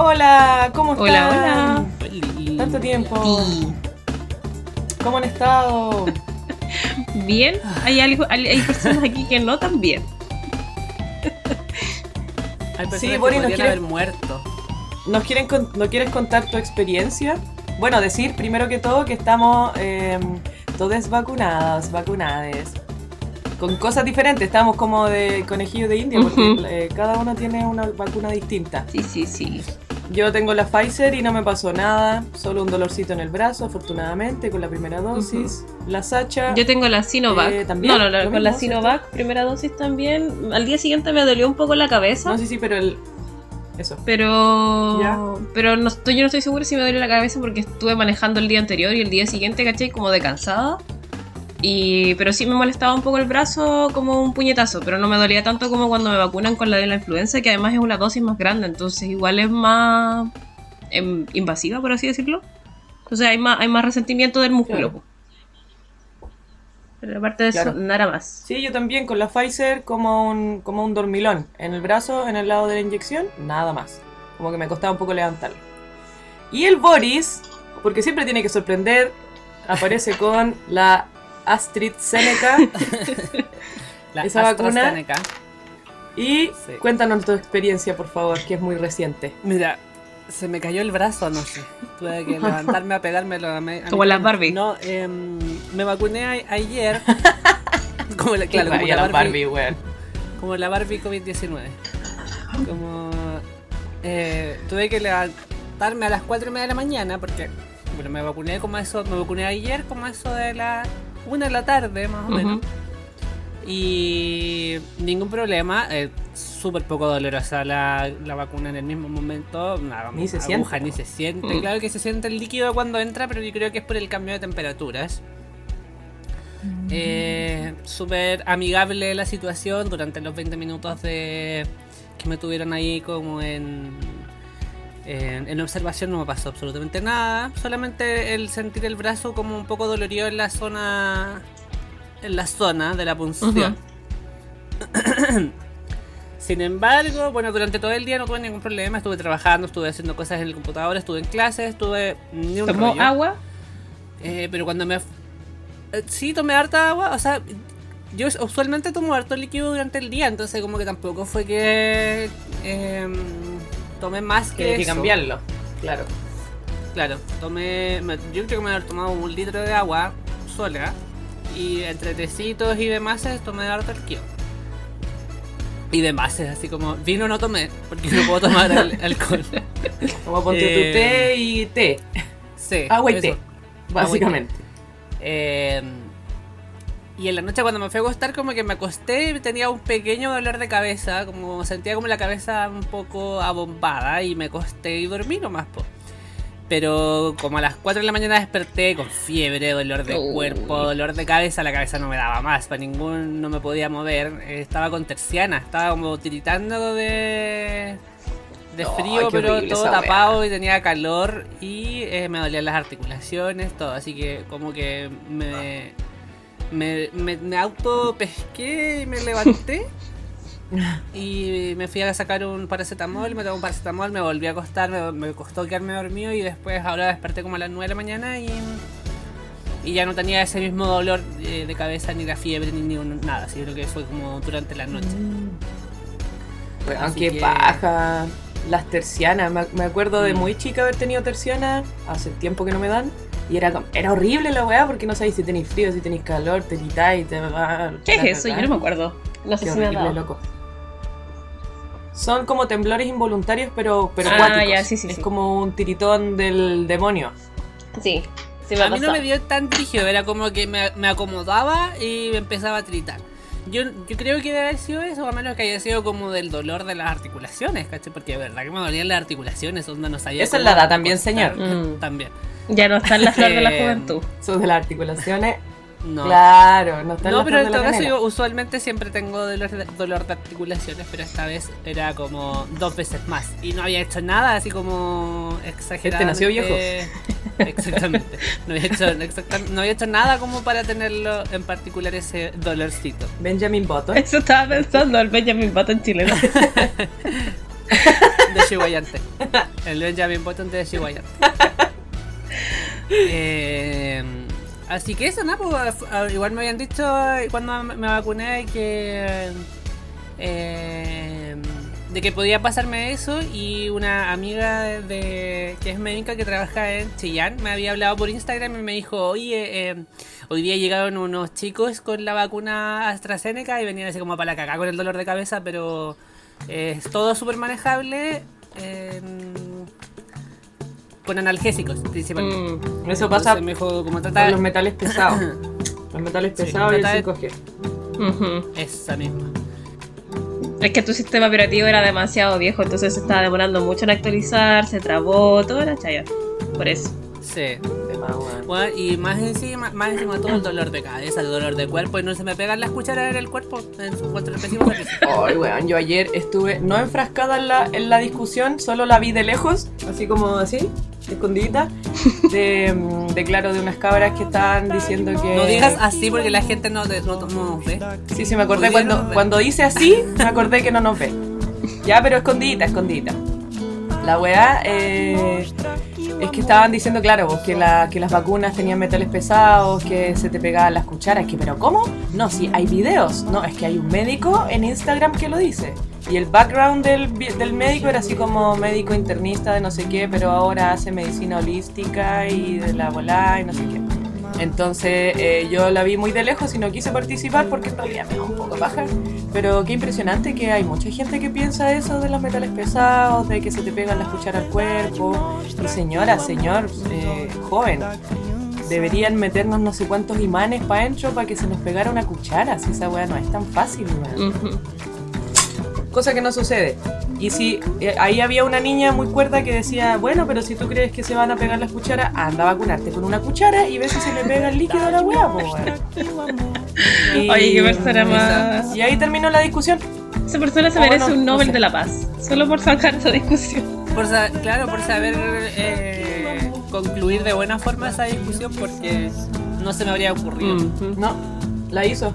Hola, ¿cómo están? Hola, Tanto tiempo. Sí. ¿Cómo han estado? Bien, hay, algo, hay, hay personas aquí que no tan bien. Hay personas Sí, que Boris, nos podrían quiere- haber muerto. ¿Nos quieren ¿No quieres contar tu experiencia? Bueno, decir primero que todo que estamos eh, todos vacunados, vacunades. Con cosas diferentes, estamos como de conejillo de India porque eh, cada uno tiene una vacuna distinta. Sí, sí, sí. Yo tengo la Pfizer y no me pasó nada, solo un dolorcito en el brazo, afortunadamente, con la primera dosis. La Sacha, Yo tengo la Sinovac. Eh, ¿también? No, no, con la. Sinovac, primera dosis también. Al día siguiente me dolió un poco la cabeza. no sé si, pero el... Eso. Pero, Ya. pero no estoy, yo no estoy segura si me duele la cabeza porque estuve manejando el día anterior y el día siguiente, ¿cachai? Como de cansada. Y, pero sí me molestaba un poco el brazo como un puñetazo, pero no me dolía tanto como cuando me vacunan con la de la influenza, que además es una dosis más grande, entonces igual es más em, invasiva, por así decirlo. Entonces hay más, hay más resentimiento del músculo. Claro. Pero aparte de eso, nada más. Sí, yo también con la Pfizer como un, como un dormilón. En el brazo, en el lado de la inyección, nada más. Como que me costaba un poco levantarlo. Y el Boris, porque siempre tiene que sorprender, aparece con la AstraZeneca. La Esa vacuna-. Y Sí. cuéntanos tu experiencia, por favor, que es muy reciente. Mira, se me cayó el brazo anoche. Tuve que levantarme a pegármelo a a mi Como las. Barbie. No, em, me vacuné a- ayer. como la, claro, como la la Barbie, weón. como la Barbie COVID-19. Como eh, tuve que levantarme a las 4 y media de la mañana porque bueno, me vacuné como eso, me vacuné ayer como eso de la 1 de la tarde más o menos. Y ningún problema, eh, súper poco dolorosa la, la vacuna en el mismo momento, nada, Ni se aguja siente. ni se siente. Mm. Claro que se siente el líquido cuando entra, pero yo creo que es por el cambio de temperaturas. Eh, súper amigable la situación durante los 20 minutos de que me tuvieron ahí como en, en, en observación no me pasó absolutamente nada. Solamente el sentir el brazo como un poco dolorido en la zona en la zona de la punción. Sin embargo, bueno, durante todo el día no tuve ningún problema, estuve trabajando, estuve haciendo cosas en el computador, estuve en clases, estuve ni un ¿Tomó rollo. agua? Eh, pero cuando me... eh, sí, tomé harta agua, o sea, yo usualmente tomo harto líquido durante el día, entonces como que tampoco fue que em, tomé más que, que eso. cambiarlo. Claro. Claro, tomé, yo creo que me había tomado un litro de agua sola y entre tecitos y demás tomé harto líquido. Y demás, así como vino no tomé, porque no puedo tomar al- alcohol. Como ponte Eh, tu té y té. Sí, Agua y eso. té, básicamente. Eh, y en la noche cuando me fui a acostar como que me acosté y tenía un pequeño dolor de cabeza, como sentía como la cabeza un poco abombada y me acosté y dormí nomás. Po. Pero como a las 4 de la mañana desperté con fiebre, dolor de cuerpo, dolor de cabeza, la cabeza no me daba más, para ningún no me podía mover, estaba con terciana, estaba como tiritando de de frío, pero todo tapado y tenía calor y eh, me dolían las articulaciones, todo. Así que como que me, me, me, me auto pesqué y me levanté. y me fui a sacar un paracetamol, me tomé un paracetamol, me volví a acostar, me, me costó quedarme dormido y después ahora desperté como a las 9 de la mañana y, y ya no tenía ese mismo dolor eh, de cabeza, ni la fiebre, ni, ni nada. Así creo que fue como durante la noche. Bueno, Así qué que- paja. Las tercianas. Me, me acuerdo de Mm. muy chica haber tenido tercianas. Hace tiempo que no me dan. Y era, como- era horrible la weá porque no sabéis si tenéis frío, si tenéis calor, te quitáis, te va. ¿Qué es eso? Yo no me acuerdo. No sé Qué si me ha horrible, loco. Son como temblores involuntarios, pero, pero Ah, acuáticos. ya, sí, sí, es sí. como un tiritón del demonio. Sí, sí me A mí no me dio tan rígido, era como que me, me acomodaba y me empezaba a tritar. Yo, yo creo que debe haber sido eso, a menos que haya sido como del dolor de las articulaciones, ¿cachai? Porque de verdad que me dolían las articulaciones, donde no sabía Esa es la edad también, señor. Mm. También. Ya no está en la flor de la Eh, juventud. Son de las articulaciones. No. Claro, no está en No, la pero flor en de la todo caso yo usualmente siempre tengo dolor de, dolor de articulaciones, pero esta vez era como dos veces más. Y no había hecho nada así como exagerado. Este nació viejo. Exactamente. No había, hecho, exactam- no había hecho nada como para tenerlo en particular ese dolorcito. Benjamin Button. Eso estaba pensando el Benjamin Button chileno. desiguayante. El Benjamin Button de desiguayante. Eh, así que eso, ¿no? Pues, a- igual me habían dicho cuando me vacuné que. eh, de que podía pasarme eso y una amiga de que es médica que trabaja en Chillán me había hablado por Instagram y me dijo, oye, eh, hoy día llegaron unos chicos con la vacuna AstraZeneca y venían así como para la caca con el dolor de cabeza, pero eh, es todo súper manejable con analgésicos principalmente. Mm. Eso pasa Entonces me dijo, como con trata los metales pesados. Los metales Sí, pesados y el trata de- 5G. Ujú. esa misma. Es que tu sistema operativo era demasiado viejo, entonces se estaba demorando mucho en actualizar, se trabó, toda la chaya. Por eso. Sí. Weón. Bueno, y más encima, más encima todo el dolor de cabeza, el dolor de cuerpo y no se me pegan las cucharas en el cuerpo en su cuanto empecemos a crecer. Ay, weón, yo ayer estuve no enfrascada en la, en la discusión, solo la vi de lejos, así como así, escondidita, de, mm, de claro, de unas cabras que estaban diciendo que... No digas así porque la gente no, te- no, no nos ve. Sí, sí, me acordé cuando, cuando hice así, me acordé que no nos ve. Ya, pero escondidita, escondidita. La weá eh, es que estaban diciendo, claro, que, la, que las vacunas tenían metales pesados, que se te pegaban las cucharas, que pero ¿cómo? No, sí, hay videos. No, es que hay un médico en Instagram que lo dice. Y el background del, del médico era así como médico internista de no sé qué, pero ahora hace medicina holística y de la volá y no sé qué. Entonces eh, yo la vi muy de lejos y no quise participar porque realidad me da un poco baja. Pero qué impresionante que hay mucha gente que piensa eso de los metales pesados, de que se te pegan las cucharas al cuerpo. Y señora, señor, eh, joven, deberían meternos no sé cuántos imanes para adentro para que se nos pegara una cuchara. Si esa weá no es tan fácil, weón Ujú. Cosa que no sucede. Y si eh, ahí había una niña muy cuerda que decía, bueno, pero si tú crees que se van a pegar las cucharas, anda a vacunarte con una cuchara y ve si se le pega el líquido a la weón. Y- Oye, qué persona más. Y ahí terminó la discusión. Esa persona se Oh, merece no, un no Nobel sé. de la Paz. Solo por sacar esta discusión. Por sa- claro, por saber eh, concluir de buena forma esa discusión porque no se me habría ocurrido. Ujú. No, la hizo.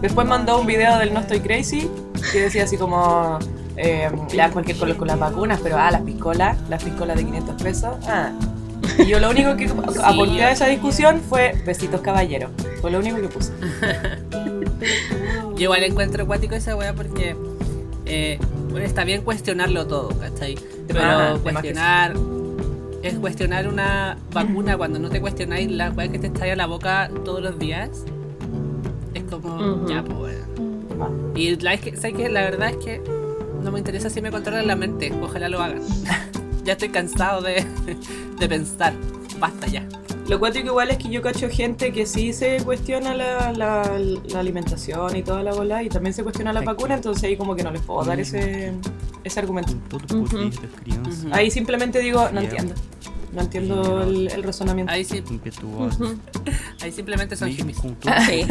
Después mandó un video del No Estoy Crazy que decía así como, eh, le dan cualquier color con las vacunas, pero ah, las piscolas, las piscolas de 500 pesos, ah. Y yo lo único que aporté a esa discusión fue besitos caballeros. Fue lo único que puse. Yo igual encuentro acuático esa weá porque eh, bueno, está bien cuestionarlo todo, ¿cachai? Pero Ah, cuestionar es cuestionar una vacuna cuando no te cuestionáis la weá que te estalla a la boca todos los días. Es como, ya, pues Y la, es que, ¿sabes qué? la verdad es que no me interesa si me controlan la mente. Ojalá lo hagan. ya estoy cansado de, de pensar. Basta ya. Lo cuático igual es que yo cacho gente que sí se cuestiona la, la, la alimentación y toda la bola y también se cuestiona la vacuna, entonces ahí como que no les puedo dar ese, esse argumento. Ahí simplemente digo, no Yeah. entiendo. No entiendo el, el razonamiento. Ahí sí, ahí simplemente son Sí.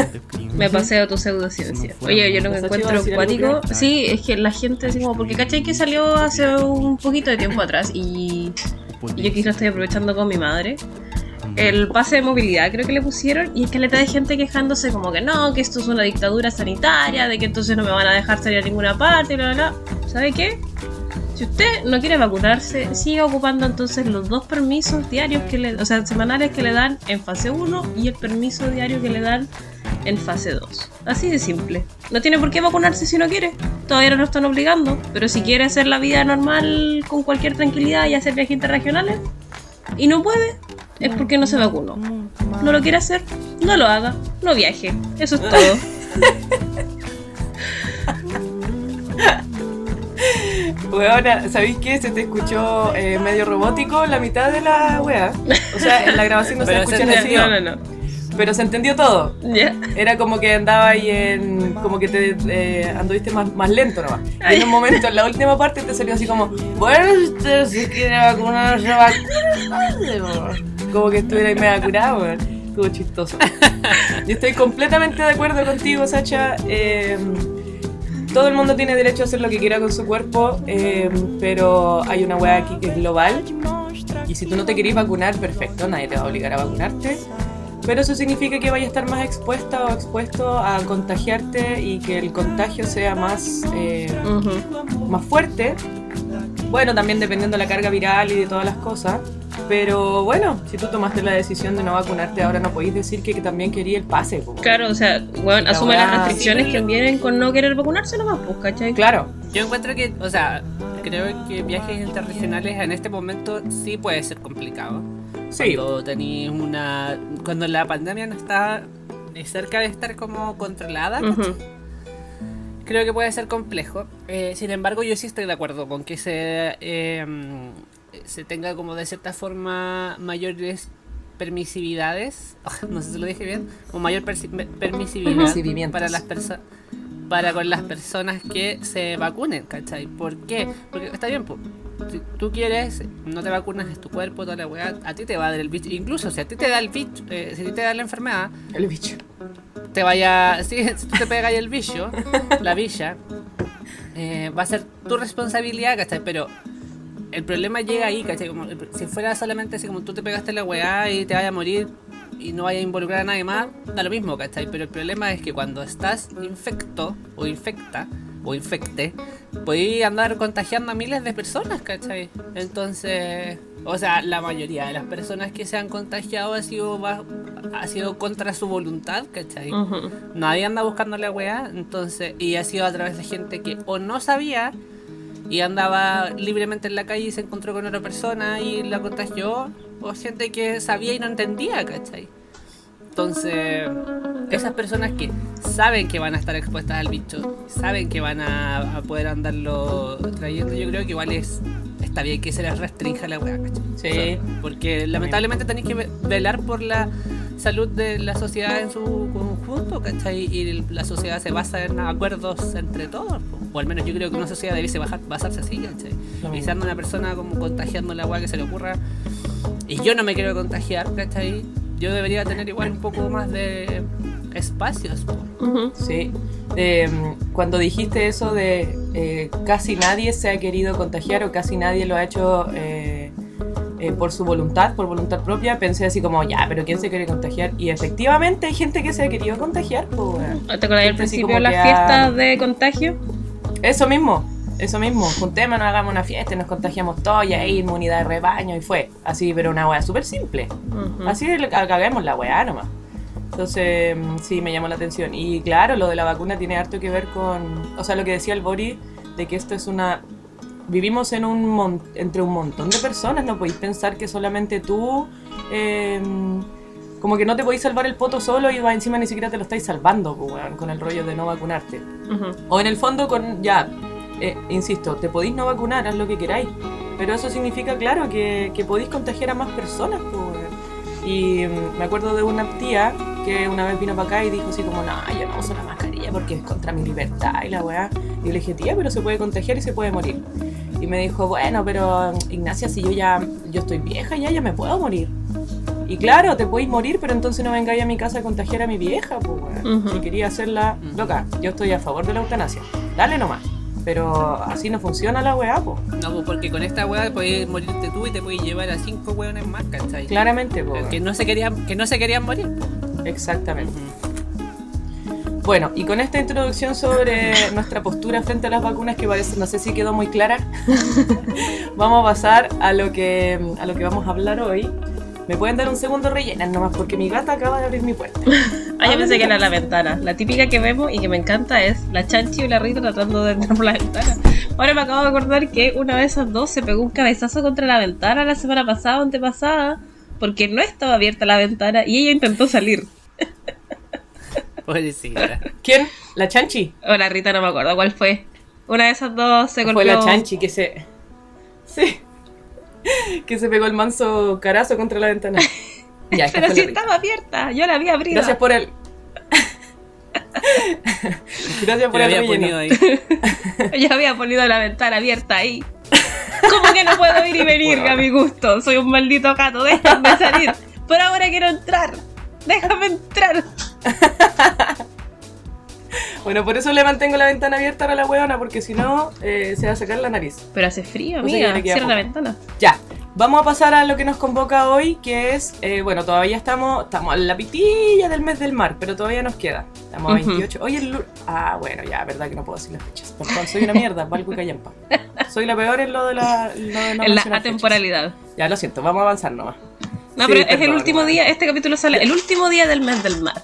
Me paseo tu pseudociencia. Oye, yo lo que ¿Esa chica encuentro va a decir algo cuático. que no? Sí, es que la gente así como. Porque cachai que salió hace un poquito de tiempo atrás y, y yo aquí lo estoy aprovechando con mi madre. amar, El pase de movilidad creo que le pusieron y es que le de gente quejándose como que no, que esto es una dictadura sanitaria, de que entonces no me van a dejar salir a ninguna parte, bla, bla, bla. ¿Sabe qué? Si usted no quiere vacunarse, siga ocupando entonces los dos permisos diarios que le, o sea, semanales que le dan en fase 1 y el permiso diario que le dan en fase 2. Así de simple. No tiene por qué vacunarse si no quiere. Todavía no lo están obligando, pero si quiere hacer la vida normal con cualquier tranquilidad y hacer viajes interregionales y no puede, es porque no se vacunó. No lo quiere hacer, no lo haga, no viaje. Eso es todo. Weona, ¿sabéis qué? Se te escuchó eh, medio robótico la mitad de la wea. O sea, en la grabación no se escucha sonido, No, no, no. pero se entendió todo. Ya. Era como que andaba ahí en. como que te eh, anduviste más, más lento nomás. Y en un momento, en la última parte, te salió así como: Bueno, si usted se quiere vacunar, se vacuna. Como que estuviera ahí medio curado, weón. Estuvo chistoso. Yo estoy completamente de acuerdo contigo, Sacha. Eh, todo el mundo tiene derecho a hacer lo que quiera con su cuerpo, eh, pero hay una weá aquí que es global. Y si tú no te querés vacunar, perfecto, nadie te va a obligar a vacunarte. Pero eso significa que vaya a estar más expuesta o expuesto a contagiarte y que el contagio sea más, eh, más fuerte. Bueno, también dependiendo de la carga viral y de todas las cosas. Pero bueno, si tú tomaste la decisión de no vacunarte, ahora no podéis decir que, que también quería el pase. po. Claro, o sea, weón, La asume las restricciones sí, que vienen con no querer vacunarse nomás, pues, ¿cachai? Claro, Yo encuentro que, o sea, creo que viajes interregionales en este momento sí puede ser complicado. sí. Cuando tenéis una. Cuando la pandemia no está eh, cerca de estar como controlada, creo que puede ser complejo. Eh, sin embargo, yo sí estoy de acuerdo con que se, eh, se tenga como de cierta forma mayores permisividades, no sé si lo dije bien, o mayor permisividad para las personas para con las personas que se vacunen, ¿cachai? ¿Por qué? Porque está bien, po, si tú quieres, no te vacunas, es tu cuerpo, toda la weá, a ti te va a dar el bicho. Incluso si a ti te da el bicho, eh, si a ti te da la enfermedad, El bicho. te vaya. Si, si tú te pegas el bicho, la villa, eh, va a ser tu responsabilidad, ¿cachai? Pero el problema llega ahí, ¿cachai? Como, si fuera solamente así como tú te pegaste la weá y te vaya a morir y no vaya a involucrar a nadie más, da lo mismo, ¿cachai? Pero el problema es que cuando estás infecto o infecta o infecte, podéis andar contagiando a miles de personas, ¿cachai? Entonces, o sea, la mayoría de las personas que se han contagiado ha sido, ha sido contra su voluntad, ¿cachai? Nadie anda buscando la weá, entonces, y ha sido a través de gente que o no sabía y andaba libremente en la calle y se encontró con otra persona y la contagió, o gente que sabía y no entendía, ¿cachai? Entonces, esas personas que saben que van a estar expuestas al bicho, saben que van a, a poder andarlo trayendo, yo creo que igual es está bien que se les restrinja la weá, ¿cachai? Sí. O sea, porque lamentablemente tenéis que ve- velar por la salud de la sociedad en su conjunto, ¿cachai? Y la sociedad se basa en acuerdos entre todos. O al menos yo creo que una sociedad debiese bajar, basarse así, ¿cachai? Si anda una persona como contagiando la weá que se le ocurra, y yo no me quiero contagiar, ¿cachai? Yo debería tener igual un poco más de espacios, po. Ujú. Sí. Eh, cuando dijiste eso de eh, casi nadie se ha querido contagiar o casi nadie lo ha hecho eh, eh, por su voluntad, por voluntad propia, pensé así como, ya, pero ¿quién se quiere contagiar? Y efectivamente hay gente que se ha querido contagiar, pues. ¿Te acordás así principio de las fiestas de contagio? Eso mismo, eso mismo. Juntémonos, hagamos una fiesta nos contagiamos todos y ahí inmunidad de rebaño y fue. Así, pero una weá súper simple. Así caguemos la weá nomás. Entonces, mm, sí, me llamó la atención. Y claro, lo de la vacuna tiene harto que ver con, o sea, lo que decía el Bori, de que esto es una... Vivimos en un mon- entre un montón de personas, no podéis pensar que solamente tú, eh, como que no te podéis salvar el poto solo y va encima ni siquiera te lo estáis salvando, weón, con el rollo de no vacunarte. O en el fondo con, ya, eh, insisto, te podéis no vacunar, haz lo que queráis. Pero eso significa, claro, que, que podéis contagiar a más personas. weón. y mm, me acuerdo de una tía que una vez vino para acá y dijo así como, no, yo no uso la mascarilla porque es contra mi libertad y la weá. Y le dije, tía, pero se puede contagiar y se puede morir. Y me dijo, bueno, pero Ignacia, si yo ya, yo estoy vieja ya, ya me puedo morir. Y claro, te podéis morir, pero entonces no vengáis a mi casa a contagiar a mi vieja, pues. Si quería hacerla loca, yo estoy a favor de la eutanasia. Dale nomás. Pero así no funciona la weá, pues. No, pues porque con esta weá puedes morirte tú y te puedes llevar a cinco weones más, ¿cachai? Claramente, pues. Que no se querían, que no se querían morir. po. Exactamente. Bueno, y con esta introducción sobre nuestra postura frente a las vacunas, que parece, no sé si quedó muy clara, vamos a pasar a lo que, a lo que vamos a hablar hoy. ¿Me pueden dar un segundo rellenar nomás? Porque mi gata acaba de abrir mi puerta. Ah, yo pensé que era la ventana. La típica que vemos y que me encanta es la Chanchi y la Rita tratando de entrar por la ventana. Ahora me acabo de acordar que una de esas dos se pegó un cabezazo contra la ventana la semana pasada o antepasada porque no estaba abierta la ventana y ella intentó salir. Pobrecita. ¿Quién? ¿La Chanchi? O la Rita no me acuerdo cuál fue. Una de esas dos se Fue golpeó. la Chanchi que se... Sí. Que se pegó el manso carazo contra la ventana. Ya, Pero si estaba abierta, yo la había abrido. Gracias por el... Gracias por Te el había ponido ahí. Yo había ponido la ventana abierta ahí. ¿Cómo que no puedo ir y venir Bueno. a mi gusto? Soy un maldito gato, déjame salir. Pero ahora quiero entrar. Déjame entrar. Bueno, por eso le mantengo la ventana abierta a la huevona, porque si no, eh, se va a sacar la nariz. Pero hace frío, No sé, amiga. le queda Cierra la ventana. Ya, Vamos a pasar a lo que nos convoca hoy, que es, eh, bueno, todavía estamos, estamos en la pitilla del mes del mar, pero todavía nos queda. Estamos a Ujú. 28. Hoy el Ah, bueno, ya, verdad que no puedo decir las fechas. Perdón, soy una mierda, valgo callampa. Soy la peor en lo de la... lo de no en la mencionar fechas. atemporalidad. Ya, lo siento, vamos a avanzar nomás. No, Sí, pero es el perdón, último día, este capítulo sale el último día del mes del mar,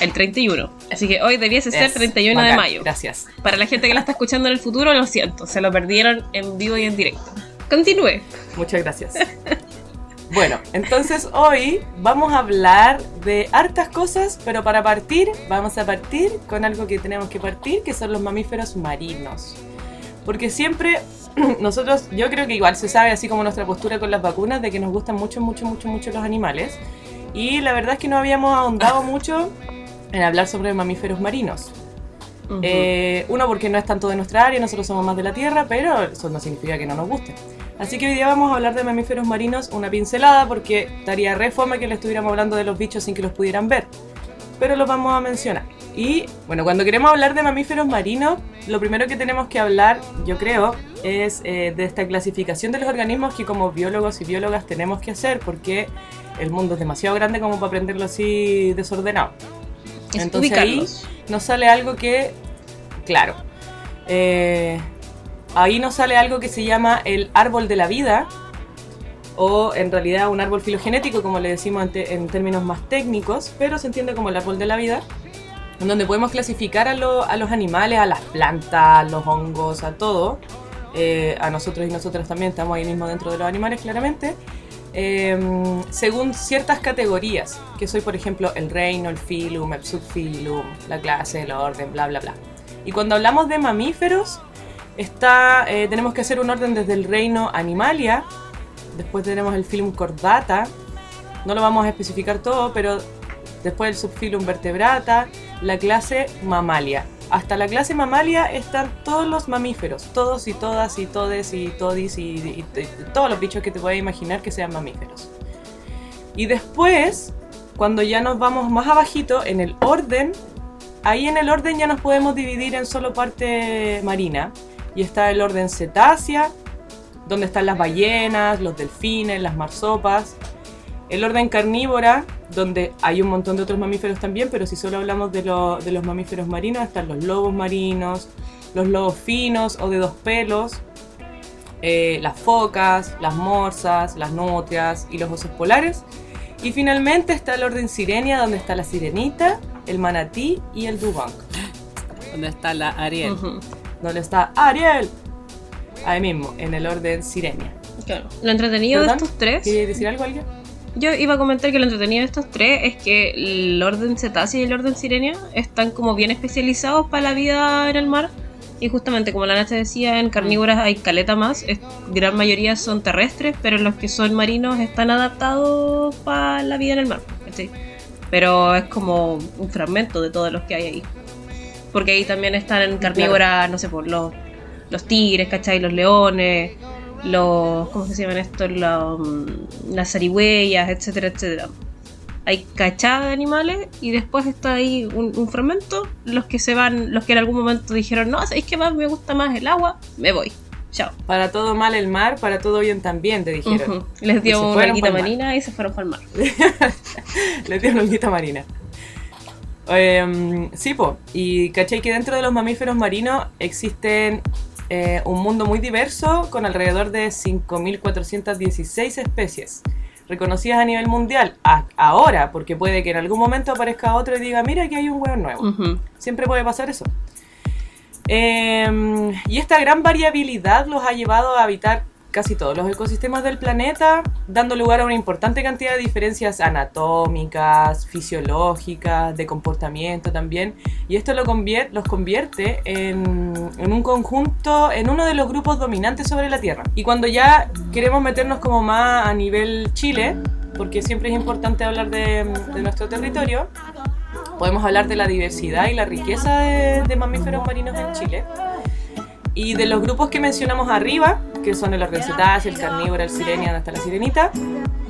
el 31. Así que hoy debiese ser Es 31 de bacán, mayo. Gracias. Para la gente que la está escuchando en el futuro, lo siento, se lo perdieron en vivo y en directo. Continúe. Muchas gracias. Bueno, entonces hoy vamos a hablar de hartas cosas, pero para partir, vamos a partir con algo que tenemos que partir, que son los mamíferos marinos. Porque siempre nosotros, yo creo que igual se sabe, así como nuestra postura con las vacunas, de que nos gustan mucho, mucho, mucho, mucho los animales. Y la verdad es que no habíamos ahondado mucho en hablar sobre mamíferos marinos. Ujú. Eh, uno, porque no es tanto de nuestra área, nosotros somos más de la tierra, pero eso no significa que no nos guste. Así que hoy día vamos a hablar de mamíferos marinos, una pincelada, porque estaría re fome que le estuviéramos hablando de los bichos sin que los pudieran ver. Pero los vamos a mencionar. Y bueno, cuando queremos hablar de mamíferos marinos, lo primero que tenemos que hablar, yo creo, es eh, de esta clasificación de los organismos que como biólogos y biólogas tenemos que hacer, porque el mundo es demasiado grande como para aprenderlo así desordenado. Es entonces ahí nos sale algo que, claro, eh, ahí nos sale algo que se llama el árbol de la vida, o en realidad un árbol filogenético, como le decimos en, términos más técnicos, pero se entiende como el árbol de la vida, en donde podemos clasificar a, lo- a los animales, a las plantas, a los hongos, a todo. Eh, a nosotros y nosotras también estamos ahí mismo dentro de los animales, claramente. Eh, según ciertas categorías, que soy por ejemplo el reino, el filum, el subfilum, la clase, el orden, bla bla bla. Y cuando hablamos de mamíferos, está, eh, tenemos que hacer un orden desde el reino Animalia, después tenemos el filum Chordata, no lo vamos a especificar todo, pero después el subfilum Vertebrata, la clase Mamalia. Hasta la clase Mamalia están todos los mamíferos, todos y todas y todes y todis y, todos los bichos que te puedas imaginar que sean mamíferos. Y después, cuando ya nos vamos más abajito en el orden, ahí en el orden ya nos podemos dividir en solo parte marina. Y está el orden cetácea, donde están las ballenas, los delfines, las marsopas. El orden carnívora, donde hay un montón de otros mamíferos también, pero si solo hablamos de, lo- de los mamíferos marinos, están los lobos marinos, los lobos finos o de dos pelos, eh, las focas, las morsas, las nutrias y los osos polares. Y finalmente está el orden sirenia, donde está la sirenita, el manatí y el dugong. ¿Dónde está la Ariel? Ujú. Donde está Ariel. Ahí mismo, en el orden sirenia. Claro. Lo entretenido de estos tres, ¿Quieres decir algo alguien? Yo iba a comentar que lo entretenido de estos tres es que el orden cetáceo y el orden sirenia están como bien especializados para la vida en el mar. Y justamente como la Nacha decía, en carnívoras hay caleta más, es- gran mayoría son terrestres, pero los que son marinos están adaptados para la vida en el mar. Pero es como un fragmento de todos los que hay ahí. Porque ahí también están en carnívoras, no sé, por los, los tigres, ¿cachai? Los leones, los. ¿Cómo se llaman estos? Los, mm, las zarigüeyas, etcétera, etcétera. Hay cachada de animales y después está ahí un, un fragmento. Los que se van, los que en algún momento dijeron, no, ¿sabéis que más me gusta más el agua? Me voy. Chao. Para todo mal el mar, para todo bien también, te dijeron. Les dio una mar. marina y se fueron para el mar. Le dieron olguita marina. Em, sí, po. Y caché que dentro de los mamíferos marinos existen eh, un mundo muy diverso con alrededor de 5.416 especies reconocidas a nivel mundial. A- ahora, porque puede que en algún momento aparezca otro y diga, mira, aquí hay un hueón nuevo. Siempre puede pasar eso. Em, y esta gran variabilidad los ha llevado a habitar casi todos los ecosistemas del planeta, dando lugar a una importante cantidad de diferencias anatómicas, fisiológicas, de comportamiento también. Y esto lo convier- los convierte en, en un conjunto, en uno de los grupos dominantes sobre la Tierra. Y cuando ya queremos meternos como más a nivel Chile, porque siempre es importante hablar de, de nuestro territorio, podemos hablar de la diversidad y la riqueza de, de mamíferos marinos en Chile. Y de los grupos que mencionamos arriba, que son el orden cetáceo, el carnívoro, el sirenia, hasta la sirenita,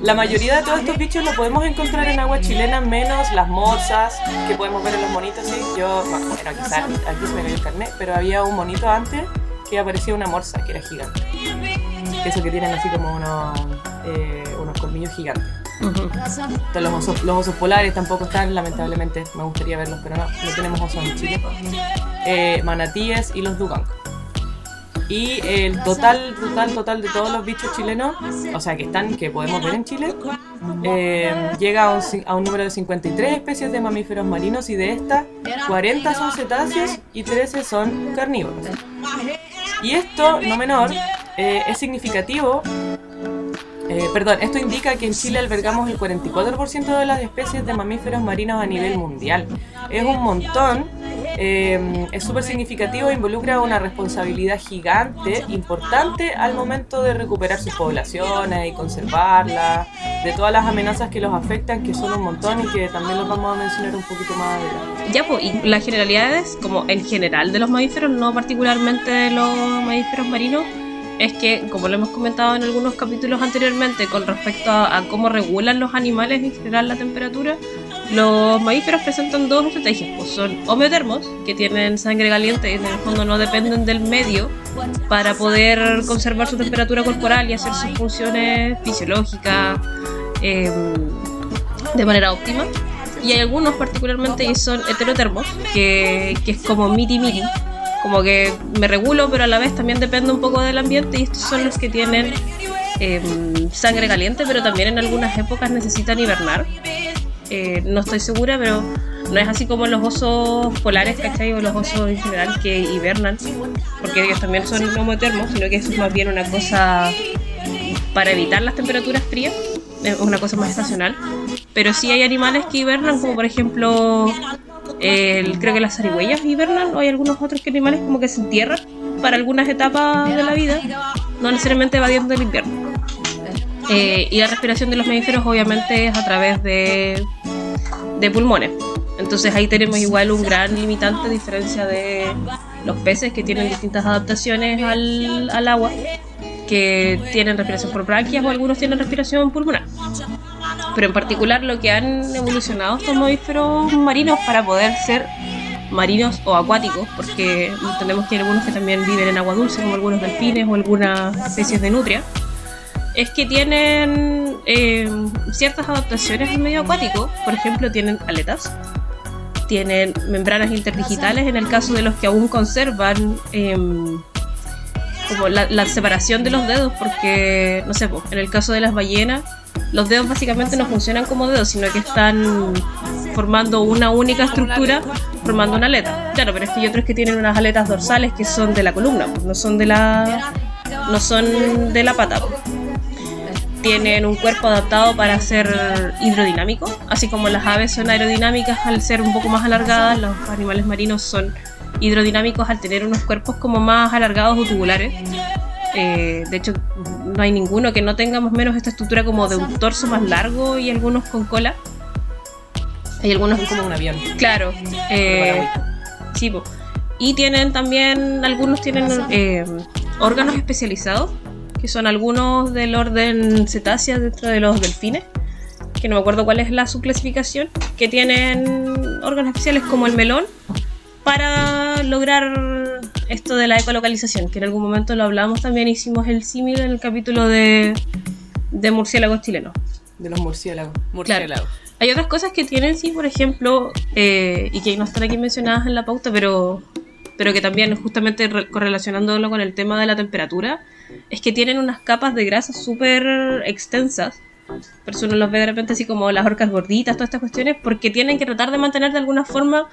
la mayoría de todos estos bichos los podemos encontrar en agua chilena, menos las morsas, que podemos ver en los monitos. ¿sí? Yo, bueno, quizás aquí se me ve el carnet, pero había un monito antes que aparecía una morsa, que era gigante. eso que tienen así como unos, eh, unos colmillos gigantes. Ujú. Entonces, los, osos, los osos polares tampoco están, lamentablemente, me gustaría verlos, pero no, no tenemos osos en Chile. Eh, manatíes y los dugong. Y el total, total, total de todos los bichos chilenos, o sea, que están, que podemos ver en Chile, eh, llega a un, ci- a un número de 53 especies de mamíferos marinos y de estas, 40 son cetáceos y 13 son carnívoros. Y esto, no menor, eh, es significativo. eh, perdón, esto indica que en Chile albergamos el 44% de las especies de mamíferos marinos a nivel mundial. Es un montón, eh, es súper significativo e involucra una responsabilidad gigante, importante al momento de recuperar sus poblaciones y conservarlas, de todas las amenazas que los afectan, que son un montón y que también los vamos a mencionar un poquito más adelante. Ya, pues, y las generalidades, como en general de los mamíferos, no particularmente de los mamíferos marinos, es que, como lo hemos comentado en algunos capítulos anteriormente, con respecto a, a cómo regulan los animales en general la temperatura, los mamíferos presentan dos estrategias. Pues son homeotermos, que tienen sangre caliente y en el fondo no dependen del medio para poder conservar su temperatura corporal y hacer sus funciones fisiológicas eh, de manera óptima. Y hay algunos particularmente que son heterotermos, que, que es como miti miti, como que me regulo, pero a la vez también depende un poco del ambiente. Y estos son los que tienen em, sangre caliente, pero también en algunas épocas necesitan hibernar. Eh, no estoy segura, pero no es así como los osos polares, ¿cachai? O los osos en general que hibernan, porque ellos también son homotermos, sino que eso es más bien una cosa para evitar las temperaturas frías, es una cosa más estacional. Pero sí hay animales que hibernan, como por ejemplo, el- creo que las zarigüeyas hibernan, o hay algunos otros animales como que se entierran para algunas etapas de la vida, no necesariamente evadiendo el invierno. Eh, y la respiración de los mamíferos obviamente es a través de, pulmones. Entonces ahí tenemos igual un gran limitante a diferencia de los peces que tienen distintas adaptaciones al, al agua, que tienen respiración por branquias o algunos tienen respiración pulmonar. Pero en particular lo que han evolucionado estos mamíferos marinos para poder ser marinos o acuáticos, porque entendemos que hay algunos que también viven en agua dulce, como algunos delfines o algunas especies de nutria, es que tienen eh, ciertas adaptaciones al medio acuático. Por ejemplo, tienen aletas, tienen membranas interdigitales en el caso de los que aún conservan em, como la, la separación de los dedos, porque, no sé, en el caso de las ballenas, los dedos básicamente no funcionan como dedos, sino que están formando una única estructura, formando una aleta. Claro, pero es que hay otros que tienen unas aletas dorsales que son de la columna, no son de la, no son de la pata. Tienen un cuerpo adaptado para ser hidrodinámico, así como las aves son aerodinámicas al ser un poco más alargadas, los animales marinos son hidrodinámicos al tener unos cuerpos como más alargados o tubulares. Eh, de hecho, no hay ninguno que no tenga más o menos esta estructura como de un torso más largo y algunos con cola. Hay algunos como un avión. Claro. eh, sí. Y tienen también, algunos tienen eh, órganos especializados, que son algunos del orden cetácea dentro de los delfines, que no me acuerdo cuál es la subclasificación, que tienen órganos especiales como el melón para lograr esto de la ecolocalización, que en algún momento lo hablamos también, hicimos el símil en el capítulo de, de murciélagos chilenos. De los murciélagos. Murciélago. Hay otras cosas que tienen, sí, por ejemplo, eh, y que no están aquí mencionadas en la pauta, pero, pero que también, justamente re- correlacionándolo con el tema de la temperatura, es que tienen unas capas de grasa súper extensas. Por eso uno los ve de repente así como las orcas gorditas, todas estas cuestiones, porque tienen que tratar de mantener de alguna forma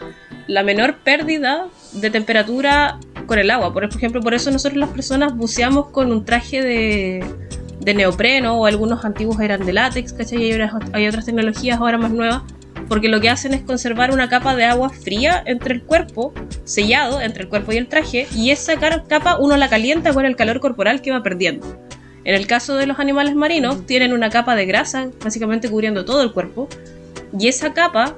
la menor pérdida de temperatura con el agua. Por ejemplo, por eso nosotros las personas buceamos con un traje de, de neopreno o algunos antiguos eran de látex, ¿cachai? Hay, hay otras tecnologías ahora más nuevas, porque lo que hacen es conservar una capa de agua fría entre el cuerpo, sellado entre el cuerpo y el traje, y esa capa uno la calienta con el calor corporal que va perdiendo. En el caso de los animales marinos, tienen una capa de grasa, básicamente cubriendo todo el cuerpo, y esa capa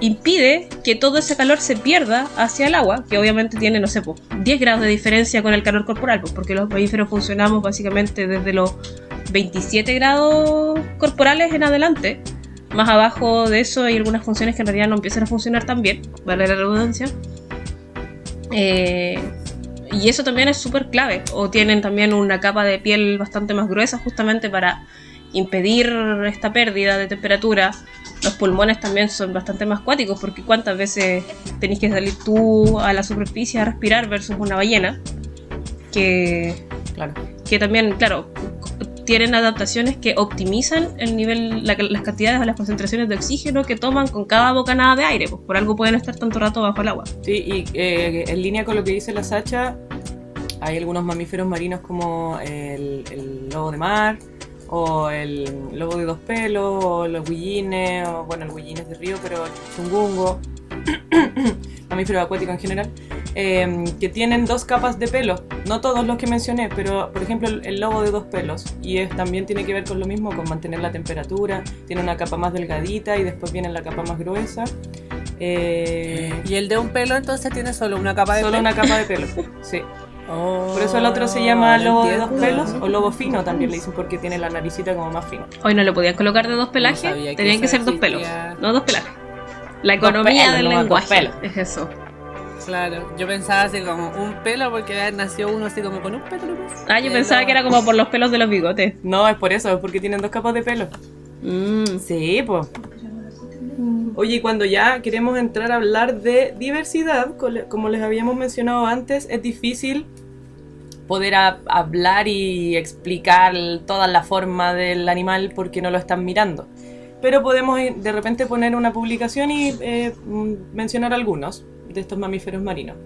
impide que todo ese calor se pierda hacia el agua, que obviamente tiene, no sé, po, 10 grados de diferencia con el calor corporal, pues, porque los mamíferos funcionamos básicamente desde los 27 grados corporales en adelante. Más abajo de eso hay algunas funciones que en realidad no empiezan a funcionar tan bien, vale la redundancia. Eh, y eso también es súper clave. O tienen también una capa de piel bastante más gruesa justamente para impedir esta pérdida de temperatura. Los pulmones también son bastante más cuáticos porque cuántas veces tenés que salir tú a la superficie a respirar versus una ballena. Que, Claro. que también, claro, tienen adaptaciones que optimizan el nivel, la- las cantidades o las concentraciones de oxígeno que toman con cada bocanada de aire. Pues por algo pueden estar tanto rato bajo el agua. Sí, y eh, en línea con lo que dice la Sacha, hay algunos mamíferos marinos como el, lobo de mar, o el lobo de dos pelos, o los guillines, o bueno, el guillín es de río, pero el chungungo, mamíferos acuáticos en general, eh, que tienen dos capas de pelo. No todos los que mencioné, pero por ejemplo el, el lobo de dos pelos. Y es, también tiene que ver con lo mismo, con mantener la temperatura. Tiene una capa más delgadita y después viene la capa más gruesa. Eh, Y el de un pelo entonces tiene solo una capa de Solo pelo. una capa de pelo, sí. Oh, Por eso el otro se llama lobo de dos pelos o lobo fino también le dicen porque tiene la naricita como más fina. Hoy no le podían colocar de dos pelajes, que tenían que ser dos pelos, no dos pelajes. La economía pelos, del no, lenguaje es eso. Claro, yo pensaba así como un pelo porque nació uno así como con un pelo nomás. Ah, yo pensaba que era como por los pelos de los bigotes. No, es por eso, es porque tienen dos capas de pelo. Mm. Sí, pues. Oye, y cuando ya queremos entrar a hablar de diversidad, como les habíamos mencionado antes, es difícil poder hablar y explicar toda la forma del animal porque no lo están mirando. Pero podemos eh, de repente poner una publicación y eh, mm, mencionar algunos de estos mamíferos marinos.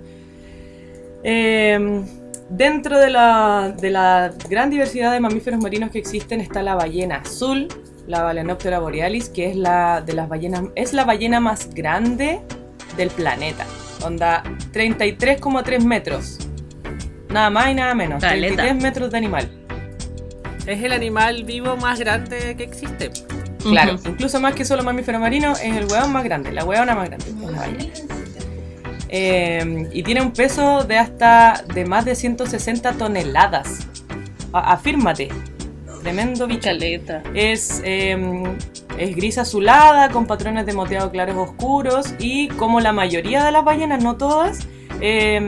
Eh, dentro de la, de la gran diversidad de mamíferos marinos que existen está la ballena azul, la Balaenoptera borealis, que es la de las ballenas, es la ballena más grande del planeta. Onda 33,3 metros. Nada más y nada menos. Caleta. 33 metros de animal. Es el animal vivo más grande que existe. Claro, incluso más que solo mamífero marino, es el hueón más grande, la hueona más grande. es la ballena. Eh, y tiene un peso de hasta de más de 160 toneladas. A- afírmate. Tremendo bicho. Es, eh, es gris azulada, con patrones de moteado claros oscuros y como la mayoría de las ballenas, no todas, eh,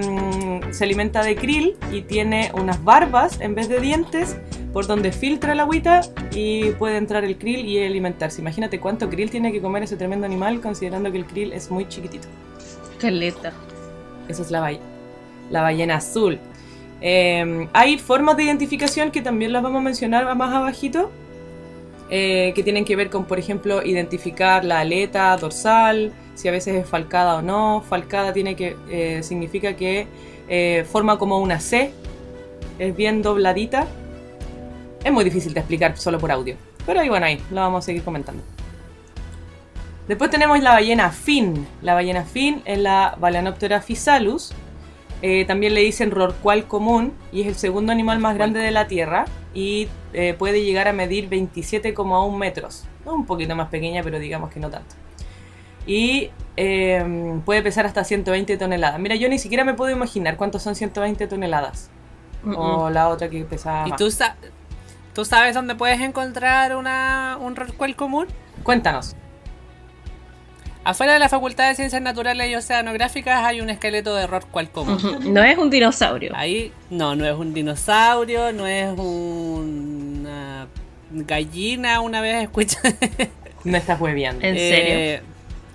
se alimenta de krill y tiene unas barbas en vez de dientes por donde filtra el agüita y puede entrar el krill y alimentarse. Imagínate cuánto krill tiene que comer ese tremendo animal considerando que el krill es muy chiquitito. Caleta. Esa es la, ba- la ballena azul. Eh, hay formas de identificación que también las vamos a mencionar más abajito, eh, que tienen que ver con, por ejemplo, identificar la aleta dorsal, si a veces es falcada o no. Falcada tiene que eh, significa que eh, forma como una C, es bien dobladita. Es muy difícil de explicar solo por audio, pero ahí bueno, ahí lo vamos a seguir comentando. Después tenemos la ballena fin. La ballena fin es la Balaenoptera physalus. Eh, también le dicen rorcual común y es el segundo animal más grande de la Tierra y eh, puede llegar a medir 27,1 metros. Un poquito más pequeña, pero digamos que no tanto. Y eh, puede pesar hasta 120 toneladas. Mira, yo ni siquiera me puedo imaginar cuántos son 120 toneladas. Mm, O la otra que pesaba ¿Y más. tú, sa- tú sabes dónde puedes encontrar una, un rorcual común? Cuéntanos. Afuera de la Facultad de Ciencias Naturales y Oceanográficas hay un esqueleto de rorcual común. No es un dinosaurio. Ahí, no, no es un dinosaurio, no es una gallina, una vez escuché. Me estás hueviando. ¿En serio? Eh,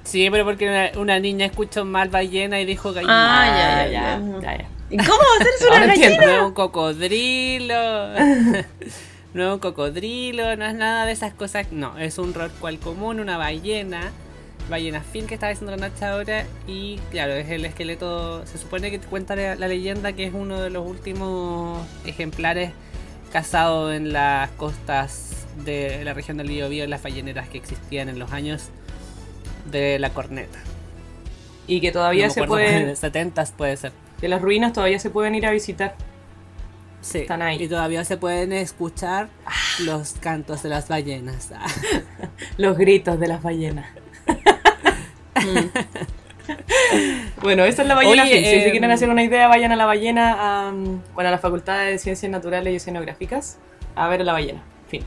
sí, pero porque una, una niña escuchó mal ballena y dijo Ah, gallina. ya, ya, ya, ya. ya, ya. ¿Y cómo va a ser una gallina? entiendo. No es un cocodrilo. no es un cocodrilo, no es nada de esas cosas. No, es un rorcual común, una ballena. Ballena fin que estaba diciendo la noche ahora. Y claro, es el esqueleto. Se supone que te cuenta la, la leyenda que es uno de los últimos ejemplares cazados en las costas de la región del Biobío, las balleneras que existían en los años de la corneta. Y que todavía No se pueden. en los 70 puede ser. Que las ruinas todavía se pueden ir a visitar. Sí, Están ahí. y todavía se pueden escuchar los cantos de las ballenas. Ah. Los gritos de las ballenas. bueno, esa es la ballena Oye, fin. Si se em, quieren hacer una idea, vayan a la ballena, a, bueno, a la Facultad de Ciencias Naturales y Oceanográficas a ver a la ballena. Fin.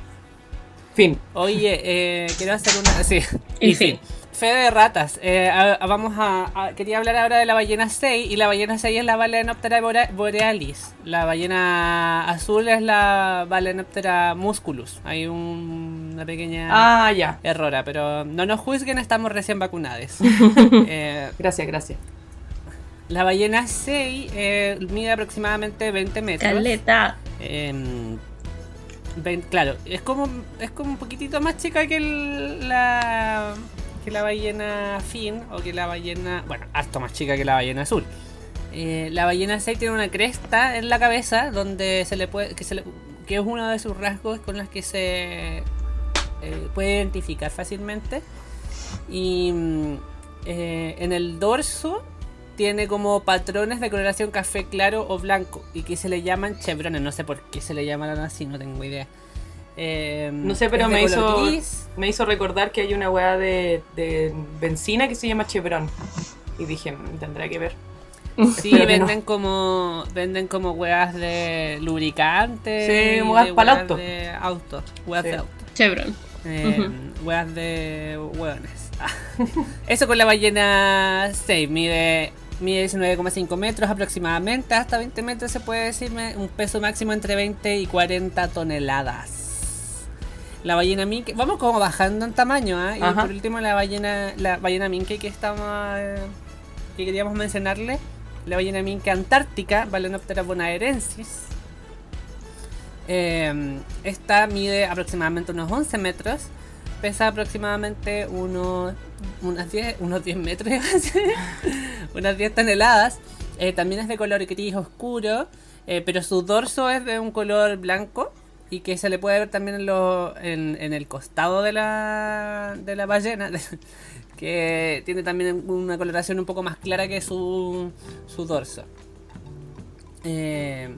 Fin. Oye, eh, quiero hacer una. Sí, Y y fin. fin. Fe de ratas. Eh, a- a- vamos a, a- Quería hablar ahora de la ballena 6. Y la ballena 6 es la Balenoptera borealis. La ballena azul es la Balenoptera musculus. Hay un- una pequeña Ah, ya. errora, pero no nos juzguen, estamos recién vacunados. Eh, Gracias, gracias. la ballena 6 eh, mide aproximadamente 20 metros. Caleta. Em, claro, es como es como un poquitito más chica que el- la que la ballena fin o que la ballena, bueno, harto más chica que la ballena azul. Eh, la ballena 6 tiene una cresta en la cabeza donde se le puede que es uno de sus rasgos con los que se eh, puede identificar fácilmente y mm, eh, en el dorso tiene como patrones de coloración café claro o blanco y que se le llaman chevrones. No sé por qué se le llaman así, no tengo idea. Eh, No sé, pero me hizo, gris. me hizo recordar que hay una weá de, de benzina que se llama Chevron. Y dije, "Mm, tendrá que ver. Sí, Espero que no. venden como venden como huevas de lubricante. Sí, de pa'l huevas auto. De auto, huevas Sí. de auto. Chevron. Eh, Huevas de hueones. Ah. Eso con la ballena 6 mide, mide 19,5 metros aproximadamente, hasta 20 metros se puede decir, un peso máximo entre 20 y 40 toneladas. La ballena minke, vamos como bajando en tamaño, ¿ah? Y Ajá. por último la ballena, la ballena minke que estamos, eh, que queríamos mencionarle, la ballena minke antártica, Balenoptera bonaerensis. Eh, esta mide aproximadamente unos 11 metros. Pesa aproximadamente unos, unas 10, unos 10 metros, unas 10 toneladas. Eh, también es de color gris oscuro, eh, pero su dorso es de un color blanco y que se le puede ver también en, lo- en, en el costado de la, de la ballena, que tiene también una coloración un poco más clara que su, su dorso. Eh,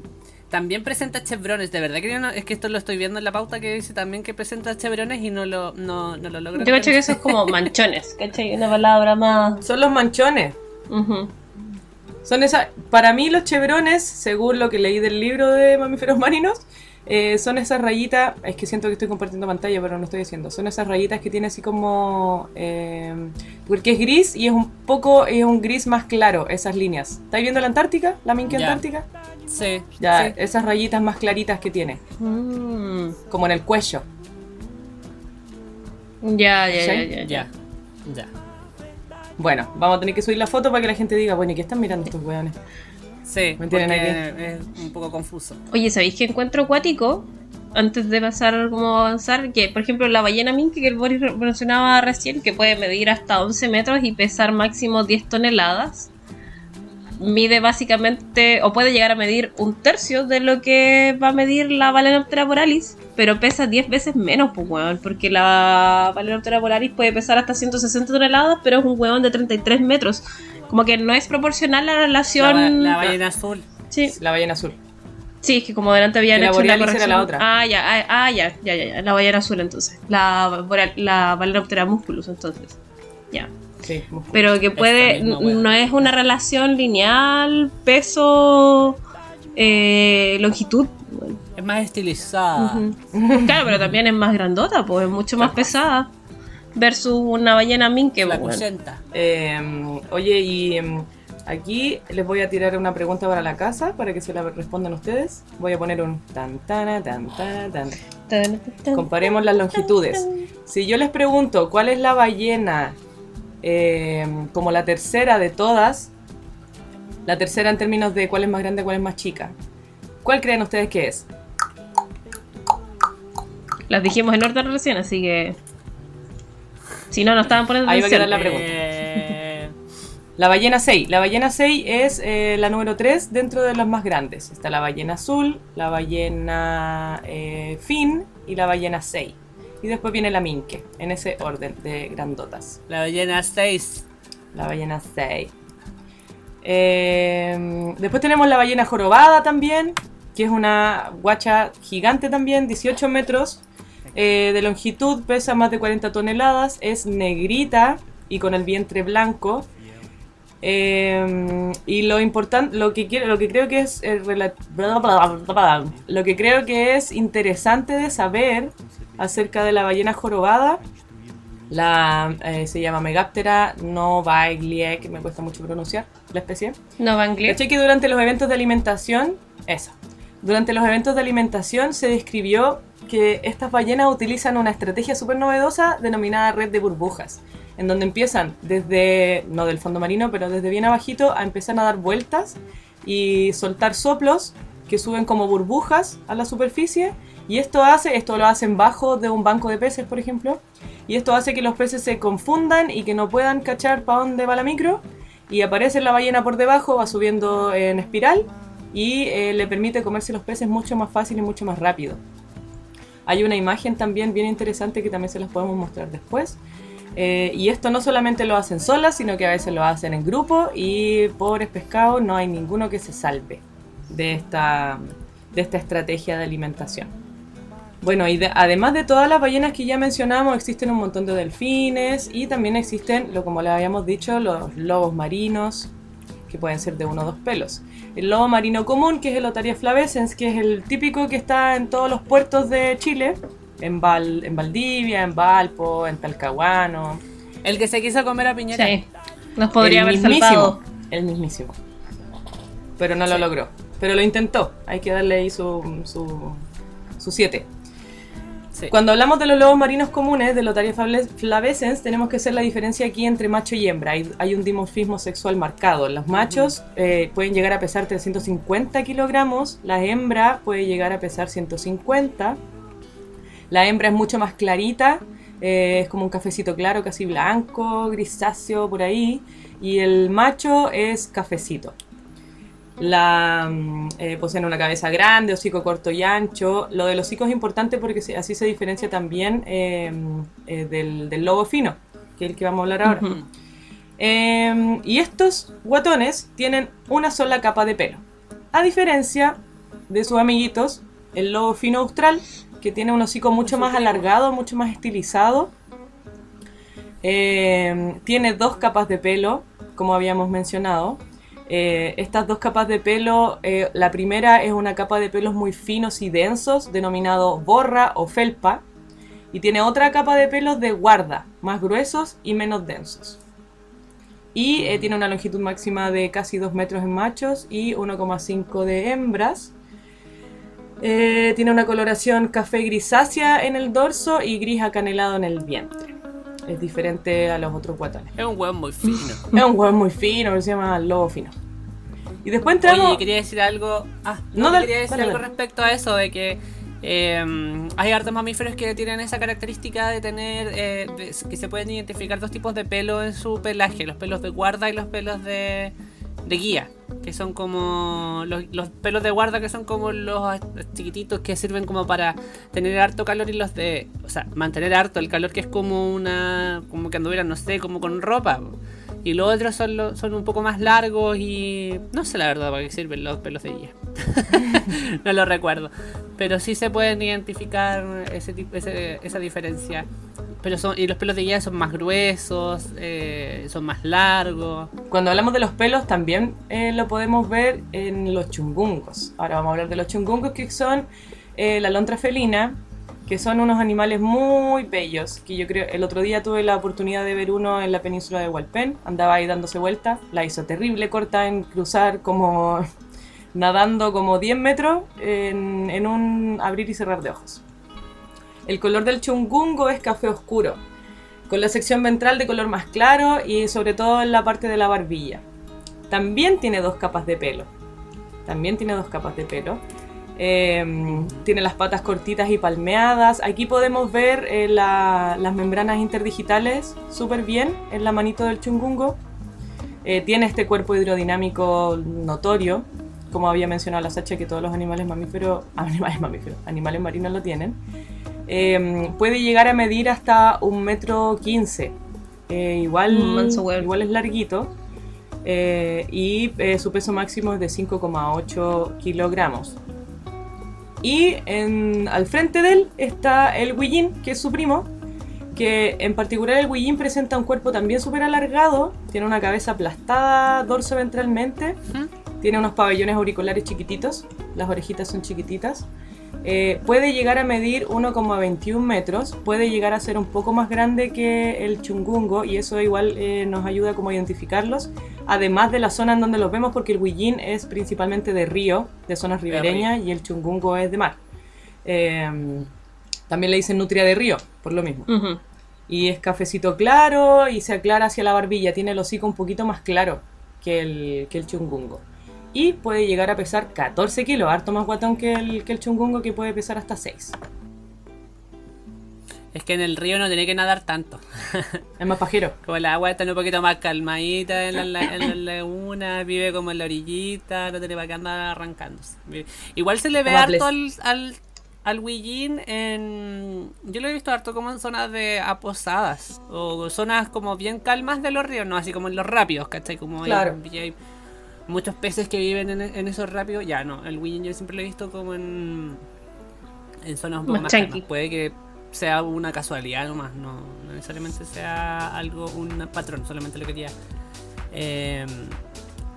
también presenta chevrones, de verdad que yo no- es que esto lo estoy viendo en la pauta que dice también que presenta chevrones y no lo, no, no lo logro. Yo cacho que eso es como manchones, ¿cachai? Una palabra más. Son los manchones. Ujú. Son esas. Para mí, los chevrones, según lo que leí del libro de mamíferos marinos, eh, son esas rayitas. Es que siento que estoy compartiendo pantalla, pero no estoy haciendo. Son esas rayitas que tiene así como. eh, porque es gris y es un poco. Es un gris más claro, esas líneas. ¿Estáis viendo la Antártica? ¿La minke Ya. Antártica? Sí, Ya, sí. esas rayitas más claritas que tiene. Mm. Como en el cuello. Ya, ya, ya, ya, ya. Bueno, vamos a tener que subir la foto para que la gente diga, bueno, ¿y qué están mirando estos weones? Sí, Me tienen es un poco confuso. Oye, ¿sabéis qué encuentro acuático? Antes de pasar como avanzar, que por ejemplo la ballena minke que el Boris mencionaba recién, que puede medir hasta 11 metros y pesar máximo 10 toneladas, mide básicamente, o puede llegar a medir un tercio de lo que va a medir la Balenoptera borealis, pero pesa 10 veces menos, pues weón, porque la Balenoptera borealis puede pesar hasta 160 toneladas, pero es un weón de 33 metros. Como que no es proporcional la La, relación... la ballena azul. Sí. La ballena azul. Sí, es que como delante habían Que la hecho era la otra. Ah, ya, ah, ah, ya, ya, ya, ya, la ballena azul entonces. La, la Balenoptera musculus entonces. Ya. Sí. Pero que puede, no es una relación lineal, peso, eh, longitud. Bueno, Es más estilizada. ujú. Claro, pero también es más grandota, pues es mucho más pesada. Versus una ballena minke, La pues, bueno. 80. Eh, oye, y em, aquí les voy a tirar una pregunta para la casa para que se la respondan ustedes. Voy a poner un tan tan tan. Tan, tan, Comparemos las longitudes. Si yo les pregunto cuál es la ballena em, como la tercera de todas, la tercera en términos de cuál es más grande, cuál es más chica, ¿cuál creen ustedes que es? Las dijimos en orden recién, así que. Si no, nos estaban poniendo Ahí va a quedar la pregunta. Eh, La ballena 6. La ballena 6 es eh, la número 3 dentro de las más grandes. Está la ballena azul, la ballena eh, fin y la ballena 6. Y después viene la minke, en ese orden de grandotas. la ballena 6. La ballena 6. Eh, después tenemos la ballena jorobada también, que es una guacha gigante también, 18 metros eh, de longitud, pesa más de 40 toneladas, es negrita y con el vientre blanco. Eh, y lo importante, lo que quiero, lo que creo que es eh, lo que creo que es interesante de saber acerca de la ballena jorobada La, eh, se llama Megaptera novaegliae, que me cuesta mucho pronunciar la especie. No van Glick. Caché que durante los eventos de alimentación, esa, durante los eventos de alimentación se describió que estas ballenas utilizan una estrategia súper novedosa denominada red de burbujas, en donde empiezan desde, no del fondo marino, pero desde bien abajito a empezar a dar vueltas y soltar soplos que suben como burbujas a la superficie y esto hace, esto lo hacen bajo de un banco de peces, por ejemplo, y esto hace que los peces se confundan y que no puedan cachar para dónde va la micro y aparece la ballena por debajo, va subiendo en espiral y eh, le permite comerse los peces mucho más fácil y mucho más rápido. Hay una imagen también bien interesante que también se las podemos mostrar después. Eh, y esto no solamente lo hacen solas, sino que a veces lo hacen en grupo y pobres pescados no hay ninguno que se salve de esta, de esta estrategia de alimentación. Bueno, y de- además de todas las ballenas que ya mencionamos, existen un montón de delfines y también existen, lo como le habíamos dicho, los lobos marinos, que pueden ser de uno o dos pelos. El lobo marino común, que es el Otaria flavescens, que es el típico que está en todos los puertos de Chile, en, Val- en Valdivia, en Valpo, en Talcahuano. El que se quiso comer a Piñera. Sí. Nos podría el haber mismísimo, salvado. El mismísimo. Pero no lo Sí. logró. Pero lo intentó. Hay que darle ahí su, su, su siete. Sí. Cuando hablamos de los lobos marinos comunes, de Lotaria flave- flavescens, tenemos que hacer la diferencia aquí entre macho y hembra. Hay, hay un dimorfismo sexual marcado. Los machos eh, pueden llegar a pesar 350 kilogramos, la hembra puede llegar a pesar 150. La hembra es mucho más clarita, eh, es como un cafecito claro, casi blanco, grisáceo por ahí, y el macho es cafecito. La, mm, eh, poseen una cabeza grande, hocico corto y ancho. Lo del hocico es importante porque así se diferencia también eh, eh, del, del lobo fino, que es el que vamos a hablar ahora. Eh, y estos guatones tienen una sola capa de pelo. A diferencia de sus amiguitos, el lobo fino austral, que tiene un hocico mucho más alargado, mucho más estilizado. Eh, tiene dos capas de pelo, como habíamos mencionado. Eh, estas dos capas de pelo, eh, la primera es una capa de pelos muy finos y densos, denominado borra o felpa, y tiene otra capa de pelos de guarda, más gruesos y menos densos. Y eh, tiene una longitud máxima de casi 2 metros en machos y 1,5 de hembras. Tiene una coloración café grisácea en el dorso y gris acanelado en el vientre. Es diferente a los otros guatones. Es un hueón muy fino. Es un hueón muy fino, que se llama lobo fino. Y después entramos... Oye, quería decir algo. Ah, No, quería decir algo respecto a eso, de que eh, hay hartos mamíferos que tienen esa característica de tener. eh, de- que se pueden identificar dos tipos de pelo en su pelaje: los pelos de guarda y los pelos de, de guía. Que son como. Los, los pelos de guarda, que son como los chiquititos que sirven como para tener harto calor y los de. O sea, mantener harto el calor, que es como una. Como que anduvieran, no sé, como con ropa. Y los otros son, lo- son un poco más largos y no sé la verdad para qué sirven los pelos de guía. no lo recuerdo. Pero sí se pueden identificar ese ese- esa diferencia. Pero son, y los pelos de guía son más gruesos, eh, son más largos. Cuando hablamos de los pelos también eh, lo podemos ver en los chungungos. Ahora vamos a hablar de los chungungos que son eh, la lontra felina, que son unos animales muy bellos, que yo creo, el otro día tuve la oportunidad de ver uno en la península de Hualpén, andaba ahí dándose vuelta, la hizo terrible corta en cruzar como nadando como 10 metros en, en un abrir y cerrar de ojos. El color del chungungo es café oscuro, con la sección ventral de color más claro y sobre todo en la parte de la barbilla. También tiene dos capas de pelo. También tiene dos capas de pelo. Eh, tiene las patas cortitas y palmeadas. Aquí podemos ver eh, la- las membranas interdigitales súper bien en la manito del chungungo. Eh, tiene este cuerpo hidrodinámico notorio, como había mencionado la Sacha, que todos los animales mamíferos, animales mamíferos, animales marinos lo tienen. Eh, puede llegar a medir hasta un metro quince. Eh, igual, igual es larguito. Y su peso máximo es de 5,8 kilogramos. Y en- al frente de él está el Huillín, que es su primo, que en particular el Huillín presenta un cuerpo también súper alargado, tiene una cabeza aplastada dorso ventralmente, tiene unos pabellones auriculares chiquititos, las orejitas son chiquititas, Eh, puede llegar a medir 1,21 metros, puede llegar a ser un poco más grande que el chungungo y eso igual eh, nos ayuda como a identificarlos, además de la zona en donde los vemos porque el huillín es principalmente de río, de zonas ribereñas y el chungungo es de mar. Eh, también le dicen nutria de río, por lo mismo. Y es cafecito claro y se aclara hacia la barbilla, tiene el hocico un poquito más claro que el, que el chungungo. Y puede llegar a pesar 14 kilos, harto más guatón que el, que el chungungo que puede pesar hasta 6. Es que en el río no tiene que nadar tanto. Es más pajero. Como el agua está un poquito más calmadita en la, en la laguna, vive como en la orillita, no tiene para qué andar arrancándose. Igual se le ve harto al, al, al Huillín en... Yo lo he visto harto como en zonas de aposadas, o zonas como bien calmas de los ríos, no así como en los rápidos, ¿cachai? Como Claro. hay, muchos peces que viven en, en esos rápidos, ya no, el Huillín yo siempre lo he visto como en, en zonas un poco Más. Puede que sea una casualidad nomás, no, no necesariamente sea algo, un patrón, solamente lo quería eh,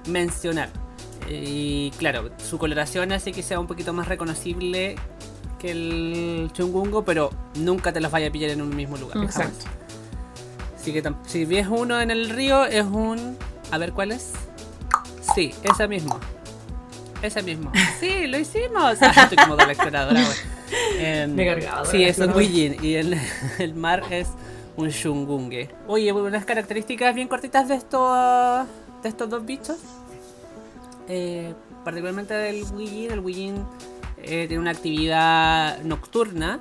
mencionar. Y claro, su coloración hace que sea un poquito más reconocible que el chungungo, pero nunca te los vaya a pillar en un mismo lugar. jamás. Exacto. Así que si ves uno en el río, es un. A ver cuál es. Sí, ese mismo. Ese mismo. Sí, lo hicimos. Ah, estoy como de la exploradora, güey. Em, Me cargaba, Sí, es un. Huillín. Y el, el mar es un shungungue. Oye, unas características bien cortitas de estos, de estos dos bichos. Eh, particularmente del Huillín. El Huillín eh, tiene una actividad nocturna.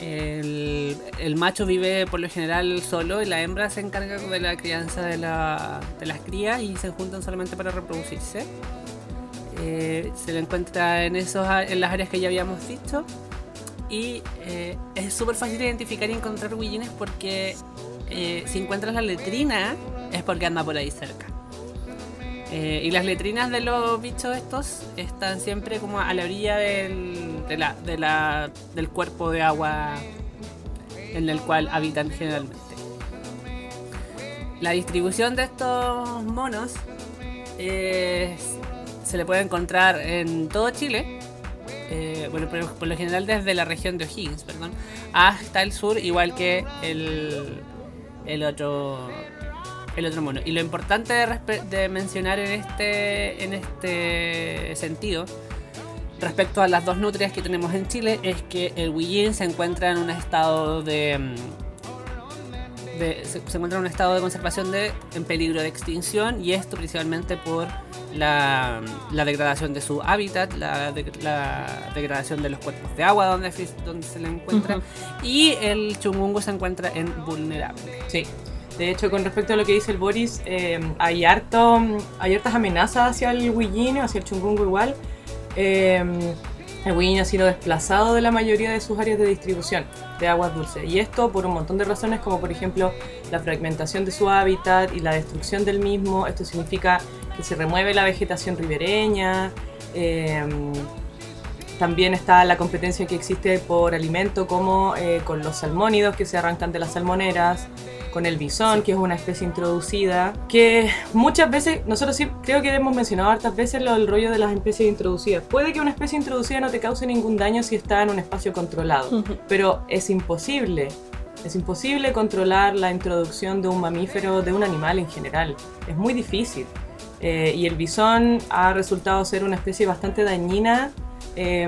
El, macho vive por lo general solo y la hembra se encarga de la crianza de, la- de las crías y se juntan solamente para reproducirse. Eh, se le encuentra en, esos, en las áreas que ya habíamos dicho. Y eh, es súper fácil de identificar y encontrar huillines porque eh, si encuentras la letrina es porque anda por ahí cerca. Eh, y las letrinas de los bichos estos están siempre como a la orilla del, de del cuerpo de agua en el cual habitan generalmente. La distribución de estos monos es- se le puede encontrar en todo Chile. eh, bueno, por, por lo general desde la región de O'Higgins, perdón, hasta el sur, igual que el, el otro el otro mono. Y lo importante de, de mencionar en este, en este sentido, respecto a las dos nutrias que tenemos en Chile, es que el Huillín se encuentra en un estado de. de- se, se encuentra en un estado de conservación de, en peligro de extinción y esto principalmente por la, la degradación de su hábitat, la, de- la degradación de los cuerpos de agua donde, se le encuentra y el chungungo se encuentra en vulnerable. Sí. De hecho, con respecto a lo que dice el Boris, eh, hay, harto, hay hartas amenazas hacia el Huillín, hacia el Chungungo igual. Eh, el Huillín ha sido desplazado de la mayoría de sus áreas de distribución de aguas dulces. Y esto por un montón de razones, como por ejemplo la fragmentación de su hábitat y la destrucción del mismo. Esto significa que se remueve la vegetación ribereña. eh, también está la competencia que existe por alimento, como con los salmónidos que se arrancan de las salmoneras, con el bisón, que es una especie introducida, que muchas veces, nosotros sí creo que hemos mencionado hartas veces lo del rollo de las especies introducidas. Puede que una especie introducida no te cause ningún daño si está en un espacio controlado, pero es imposible. Es imposible controlar la introducción de un mamífero, de un animal en general. Es muy difícil. Eh, y el bisón ha resultado ser una especie bastante dañina eh,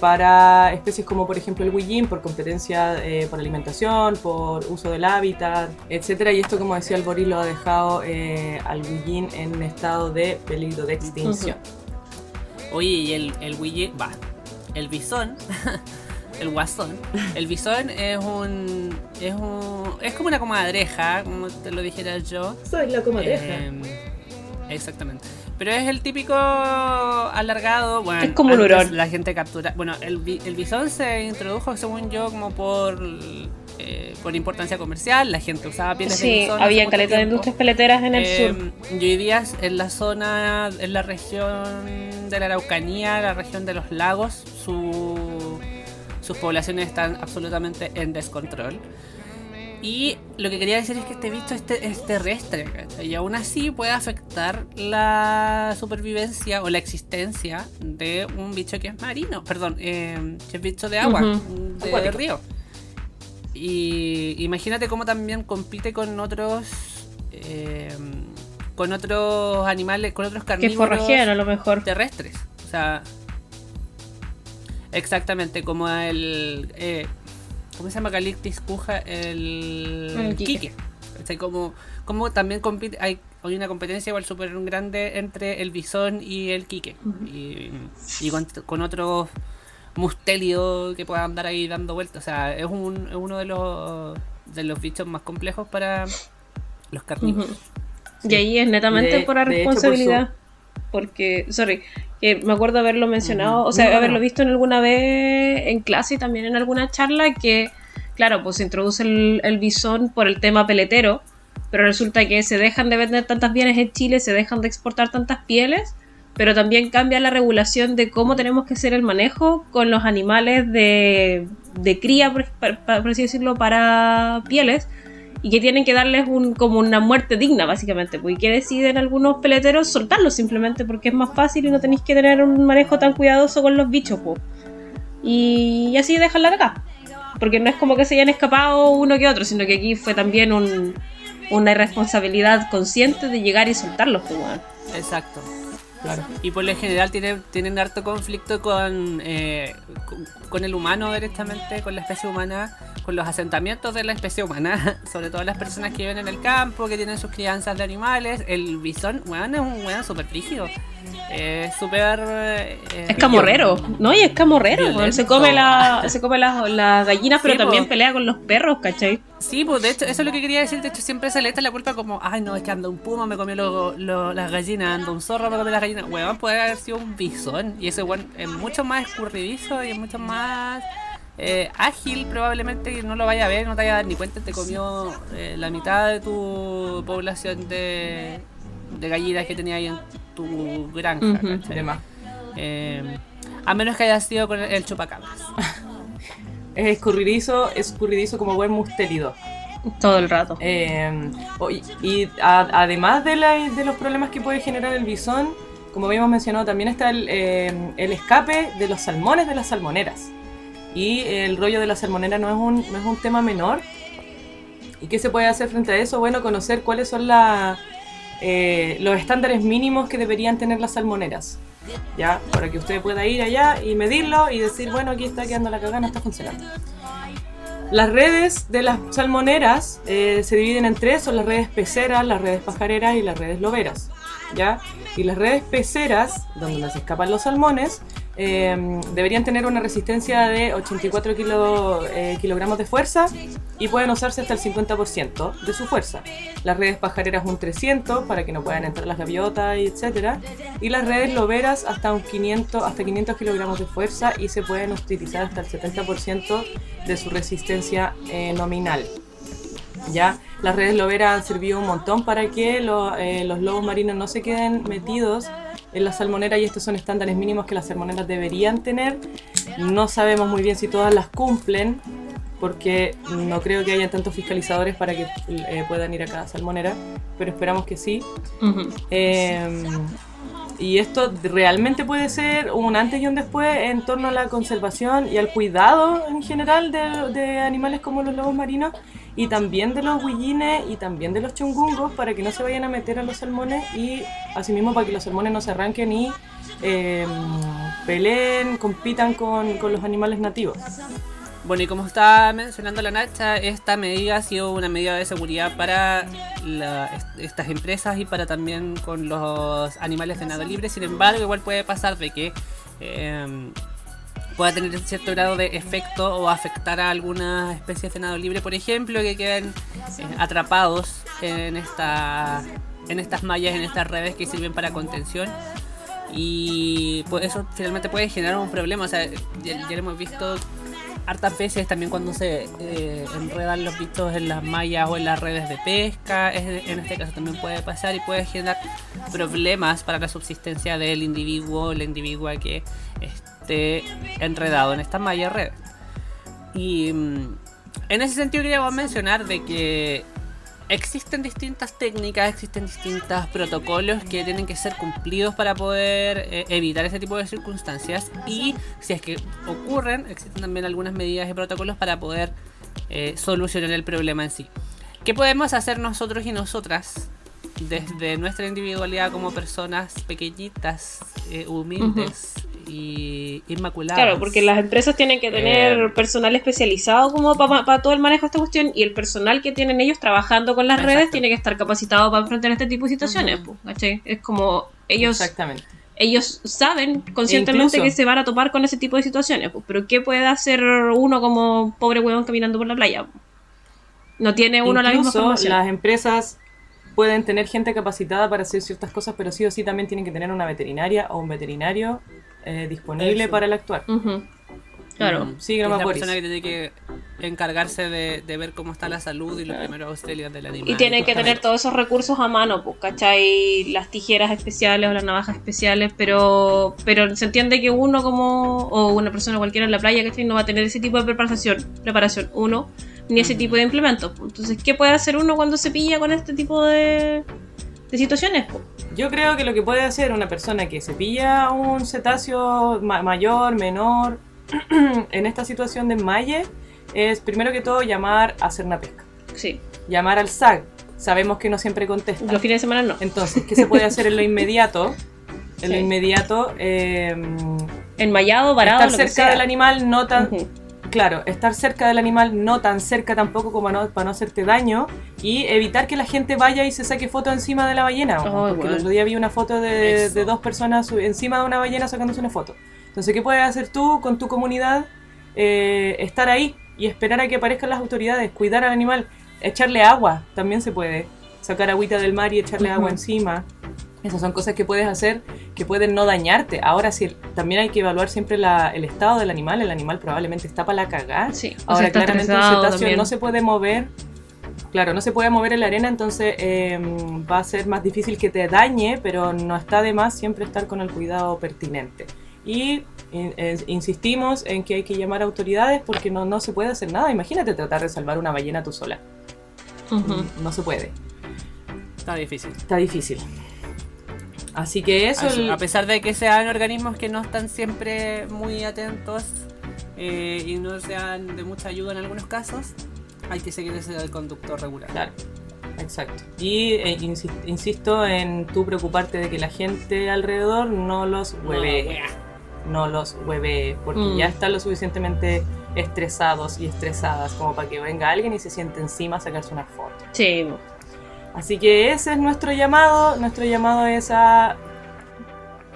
para especies como por ejemplo el huillín por competencia eh, por alimentación, por uso del hábitat, etcétera. Y esto, como decía el Boris, lo ha dejado eh, al huillín en un estado de peligro de extinción. Oye, y el, el Ouija- va, el bisón, el guasón, el bisón es un, es un, es como una comadreja, como te lo dijera yo. Soy la Eh, exactamente. Pero es el típico alargado, bueno, Es como un hurón. La gente captura, bueno, el, el bisón se introdujo, según yo, como por, eh, por importancia comercial, la gente usaba pieles de Sí, bisón. hace había caleta de industrias peleteras en el Eh, sur. Y hoy día en la zona, en la región de la Araucanía, la región de los lagos, su- sus poblaciones están absolutamente en descontrol. Y lo que quería decir es que este bicho es, te- es terrestre, ¿cachai? Y aún así puede afectar la supervivencia o la existencia de un bicho que es marino, perdón, eh, que es bicho de agua, de Acuático. río. Y imagínate cómo también compite con otros. eh, con otros animales, con otros Que carnívoros forrajean a lo mejor. terrestres. O sea, exactamente como el. Eh, ¿Cómo se llama Calictis cuja? El. El quique. quique. ¿Cachai? Como, como también compite. Hay, hay una competencia igual súper grande entre el bisón y el quique. Y, y con, con otros mustelios que puedan andar ahí dando vueltas. O sea, es, un, es uno de los, de los bichos más complejos para los carnívoros. Y ahí es netamente De- por la de hecho, por responsabilidad. Porque, sorry, que me acuerdo haberlo mencionado, o sea, No, haberlo no. visto en alguna vez en clase y también en alguna charla que, claro, pues se introduce el, el bisón por el tema peletero, pero resulta que se dejan de vender tantas bienes en Chile, se dejan de exportar tantas pieles, pero también cambia la regulación de cómo tenemos que hacer el manejo con los animales de, de cría, por- por así decirlo, para pieles, y que tienen que darles un, como una muerte digna, básicamente, porque que deciden algunos peleteros soltarlos simplemente porque es más fácil y no tenéis que tener un manejo tan cuidadoso con los bichos, po. Y, y así dejarla de acá. Porque no es como que se hayan escapado uno que otro, sino que aquí fue también un- una irresponsabilidad consciente de llegar y soltarlos, weón. Exacto. Y por lo general tienen, tienen harto conflicto con, eh, con, el humano directamente, con la especie humana, con los asentamientos de la especie humana, sobre todo las personas que viven en el campo, que tienen sus crianzas de animales. El bisón, weón, es un weón súper rígido. Es súper... eh, Es camorrero, ¿no? Y es camorrero. Violento. Se come, la, se come las, las gallinas, pero también pelea con los perros, ¿cachai? Sí, pues de hecho, eso es lo que quería decir. De hecho, siempre se le echa la culpa como, ay, no, es que anda un puma, me comió lo- lo- las gallinas, anda un zorro, me comió las gallinas. Weón, puede haber sido un bisón. Y ese weón es mucho más escurridizo y es mucho más eh, ágil, probablemente, que no lo vaya a ver, no te vaya a dar ni cuenta, te comió eh, la mitad de tu población de, de gallinas que tenía ahí en tu granja. Ujú. ¿cachai? De más. Eh, a menos que haya sido con el chupacabras. Es escurridizo, escurridizo como buen mustélido. Todo el rato. Eh, y y a- además de, la- de los problemas que puede generar el bisón, como habíamos mencionado, también está el, eh, el escape de los salmones de las salmoneras. Y el rollo de la salmonera no es un, no es un tema menor. ¿Y qué se puede hacer frente a eso? Bueno, conocer cuáles son la, eh, los estándares mínimos que deberían tener las salmoneras. ¿Ya? Para que usted pueda ir allá y medirlo y decir, bueno, aquí está quedando la cagada, no está funcionando. Las redes de las salmoneras eh, se dividen en tres, son las redes peceras, las redes pajareras y las redes loberas, ¿ya? Y las redes peceras, donde nos escapan los salmones, eh, deberían tener una resistencia de 84 kilo- eh, kilogramos de fuerza y pueden usarse hasta el 50% de su fuerza. Las redes pajareras un 300 para que no puedan entrar las gaviotas etcétera. Y las redes loberas hasta un 500, hasta 500 kilogramos de fuerza y se pueden utilizar hasta el 70% de su resistencia eh, nominal. Ya, las redes loberas han servido un montón para que lo- eh, los lobos marinos no se queden metidos en la salmonera y estos son estándares mínimos que las salmoneras deberían tener. No sabemos muy bien si todas las cumplen porque no creo que haya tantos fiscalizadores para que eh, puedan ir a cada salmonera, pero esperamos que sí. Ujú. Eh, y esto realmente puede ser un antes y un después en torno a la conservación y al cuidado en general de, de animales como los lobos marinos y también de los huillines y también de los chungungos para que no se vayan a meter a los salmones y asimismo para que los salmones no se arranquen y eh, peleen, compitan con, con los animales nativos. Bueno, y como estaba mencionando la Nacha, esta medida ha sido una medida de seguridad para estas empresas y para también con los animales de nado libre. Sin embargo, igual puede pasar de que eh, pueda tener cierto grado de efecto o afectar a algunas especies de nado libre, por ejemplo, que queden eh, atrapados en, esta, en estas mallas, en estas redes que sirven para contención. Y pues eso finalmente puede generar un problema. O sea, ya, ya lo hemos visto hartas veces también cuando se eh, enredan los bichos en las mallas o en las redes de pesca. Es- en este caso también puede pasar y puede generar problemas para la subsistencia del individuo o la individua que enredado en estas mallas redes. Y mm, En ese sentido queríamos mencionar de que existen distintas técnicas, existen distintos protocolos que tienen que ser cumplidos para poder eh, evitar ese tipo de circunstancias y si es que ocurren, existen también algunas medidas y protocolos para poder eh, solucionar el problema en sí. ¿Qué podemos hacer nosotros y nosotras desde nuestra individualidad como personas pequeñitas, eh, humildes y inmaculadas? Claro, porque las empresas tienen que tener Eh, personal especializado como para todo el manejo de esta cuestión y el personal que tienen ellos trabajando con las Exacto. redes tiene que estar capacitado para enfrentar este tipo de situaciones. Pues, ¿cachai? Es como ellos Exactamente. ellos saben conscientemente incluso- que se van a topar con ese tipo de situaciones, pues, pero ¿qué puede hacer uno como pobre huevón caminando por la playa? No tiene uno la misma Incluso formación. las empresas pueden tener gente capacitada para hacer ciertas cosas, pero sí o sí también tienen que tener una veterinaria o un veterinario eh, disponible Eso. para el actuar. Ujú. Claro. Mm, Sí, que es la persona que tiene que encargarse de, de ver cómo está la salud y los primeros auxilios del animal. Y tienen que tener todos esos recursos a mano, pues, ¿cachai? Las tijeras especiales o las navajas especiales, pero pero se entiende que uno como, o una persona cualquiera en la playa, ¿cachai? No va a tener ese tipo de preparación, preparación uno, ni ese tipo de implementos. Entonces, ¿qué puede hacer uno cuando se pilla con este tipo de, de situaciones? Yo creo que lo que puede hacer una persona que se pilla un cetáceo ma- mayor, menor, en esta situación de enmalle, es primero que todo llamar a hacer una pesca. Sí, Llamar al SAG. Sabemos que no siempre contesta. los fines de semana no. Entonces, ¿qué se puede hacer en lo inmediato? En lo inmediato, eh, Enmayado, varado, estar lo que cerca sea. del animal, no tan. Claro, estar cerca del animal, no tan cerca tampoco como no, para no hacerte daño y evitar que la gente vaya y se saque foto encima de la ballena. Ay, porque bueno. el otro día vi una foto de, dos personas encima de una ballena sacándose una foto. Entonces, ¿qué puedes hacer tú con tu comunidad? Eh, estar ahí y esperar a que aparezcan las autoridades, cuidar al animal, echarle agua, también se puede. Sacar agüita del mar y echarle agua encima. Esas son cosas que puedes hacer que pueden no dañarte. Ahora sí, también hay que evaluar siempre la- el estado del animal. El animal probablemente está para la cagada. Sí, o sea, Ahora está claramente el estresado cetáceo también. no se puede mover. Claro, no se puede mover en la arena, entonces eh, va a ser más difícil que te dañe, pero no está de más siempre estar con el cuidado pertinente. Y in- eh, insistimos en que hay que llamar a autoridades porque no, no se puede hacer nada. Imagínate tratar de salvar una ballena tú sola. No se puede. Está difícil. Está difícil. Así que eso... Así, el- A pesar de que sean organismos que no están siempre muy atentos eh, y no sean de mucha ayuda en algunos casos, hay que seguir ese conducto regular. Claro, exacto. Y eh, insi- insisto en tú preocuparte de que la gente alrededor no los hueve, no los hueve, porque Mm. ya están lo suficientemente estresados y estresadas como para que venga alguien y se siente encima a sacarse una foto. Sí, Así que ese es nuestro llamado. Nuestro llamado es a.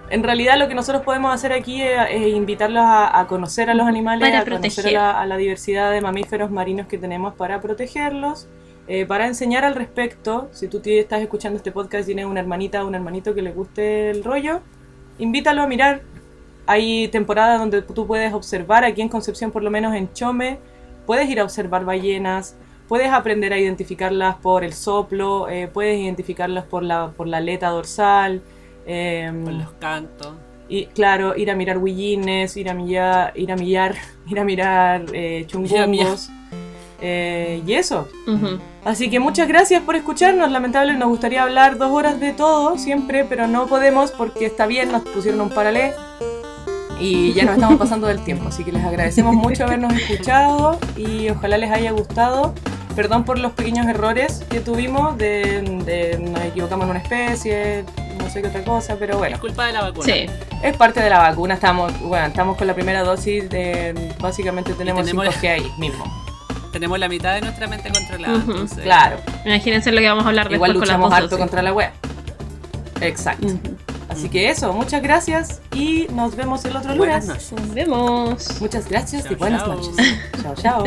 En realidad, lo que nosotros podemos hacer aquí es, es invitarlos a, a conocer a los animales, Para a conocer a la, a la diversidad de mamíferos marinos que tenemos para protegerlos, eh, para enseñar al respecto. Si tú estás escuchando este podcast y tienes una hermanita o un hermanito que le guste el rollo, invítalo a mirar. Hay temporadas donde tú puedes observar, aquí en Concepción, por lo menos en Chome, puedes ir a observar ballenas, puedes aprender a identificarlas por el soplo, eh, puedes identificarlas por la, por la aleta dorsal. eh, Con los cantos. y claro, ir a mirar huillines, ir a millar, ir a millar, ir a mirar eh, chungongos. eh, y eso. Así que muchas gracias por escucharnos. Lamentable, nos gustaría hablar dos horas de todo siempre, pero no podemos porque está bien, nos pusieron un paralé y ya nos estamos pasando del tiempo. Así que les agradecemos mucho habernos escuchado y ojalá les haya gustado. Perdón por los pequeños errores que tuvimos, de, de nos equivocamos en una especie, no sé qué otra cosa, pero bueno. Es culpa de la vacuna. Sí. Es parte de la vacuna, estamos, bueno, estamos con la primera dosis, de, básicamente tenemos, tenemos 5G ahí mismo. Tenemos la mitad de nuestra mente controlada. Entonces- Claro, Imagínense lo que vamos a hablar igual después con las luchamos harto dosis. contra la web. Exacto. Así que eso, muchas gracias y nos vemos el otro Buenas lunes. noches. Nos vemos. Muchas gracias y buenas chao. noches. Chao, chao.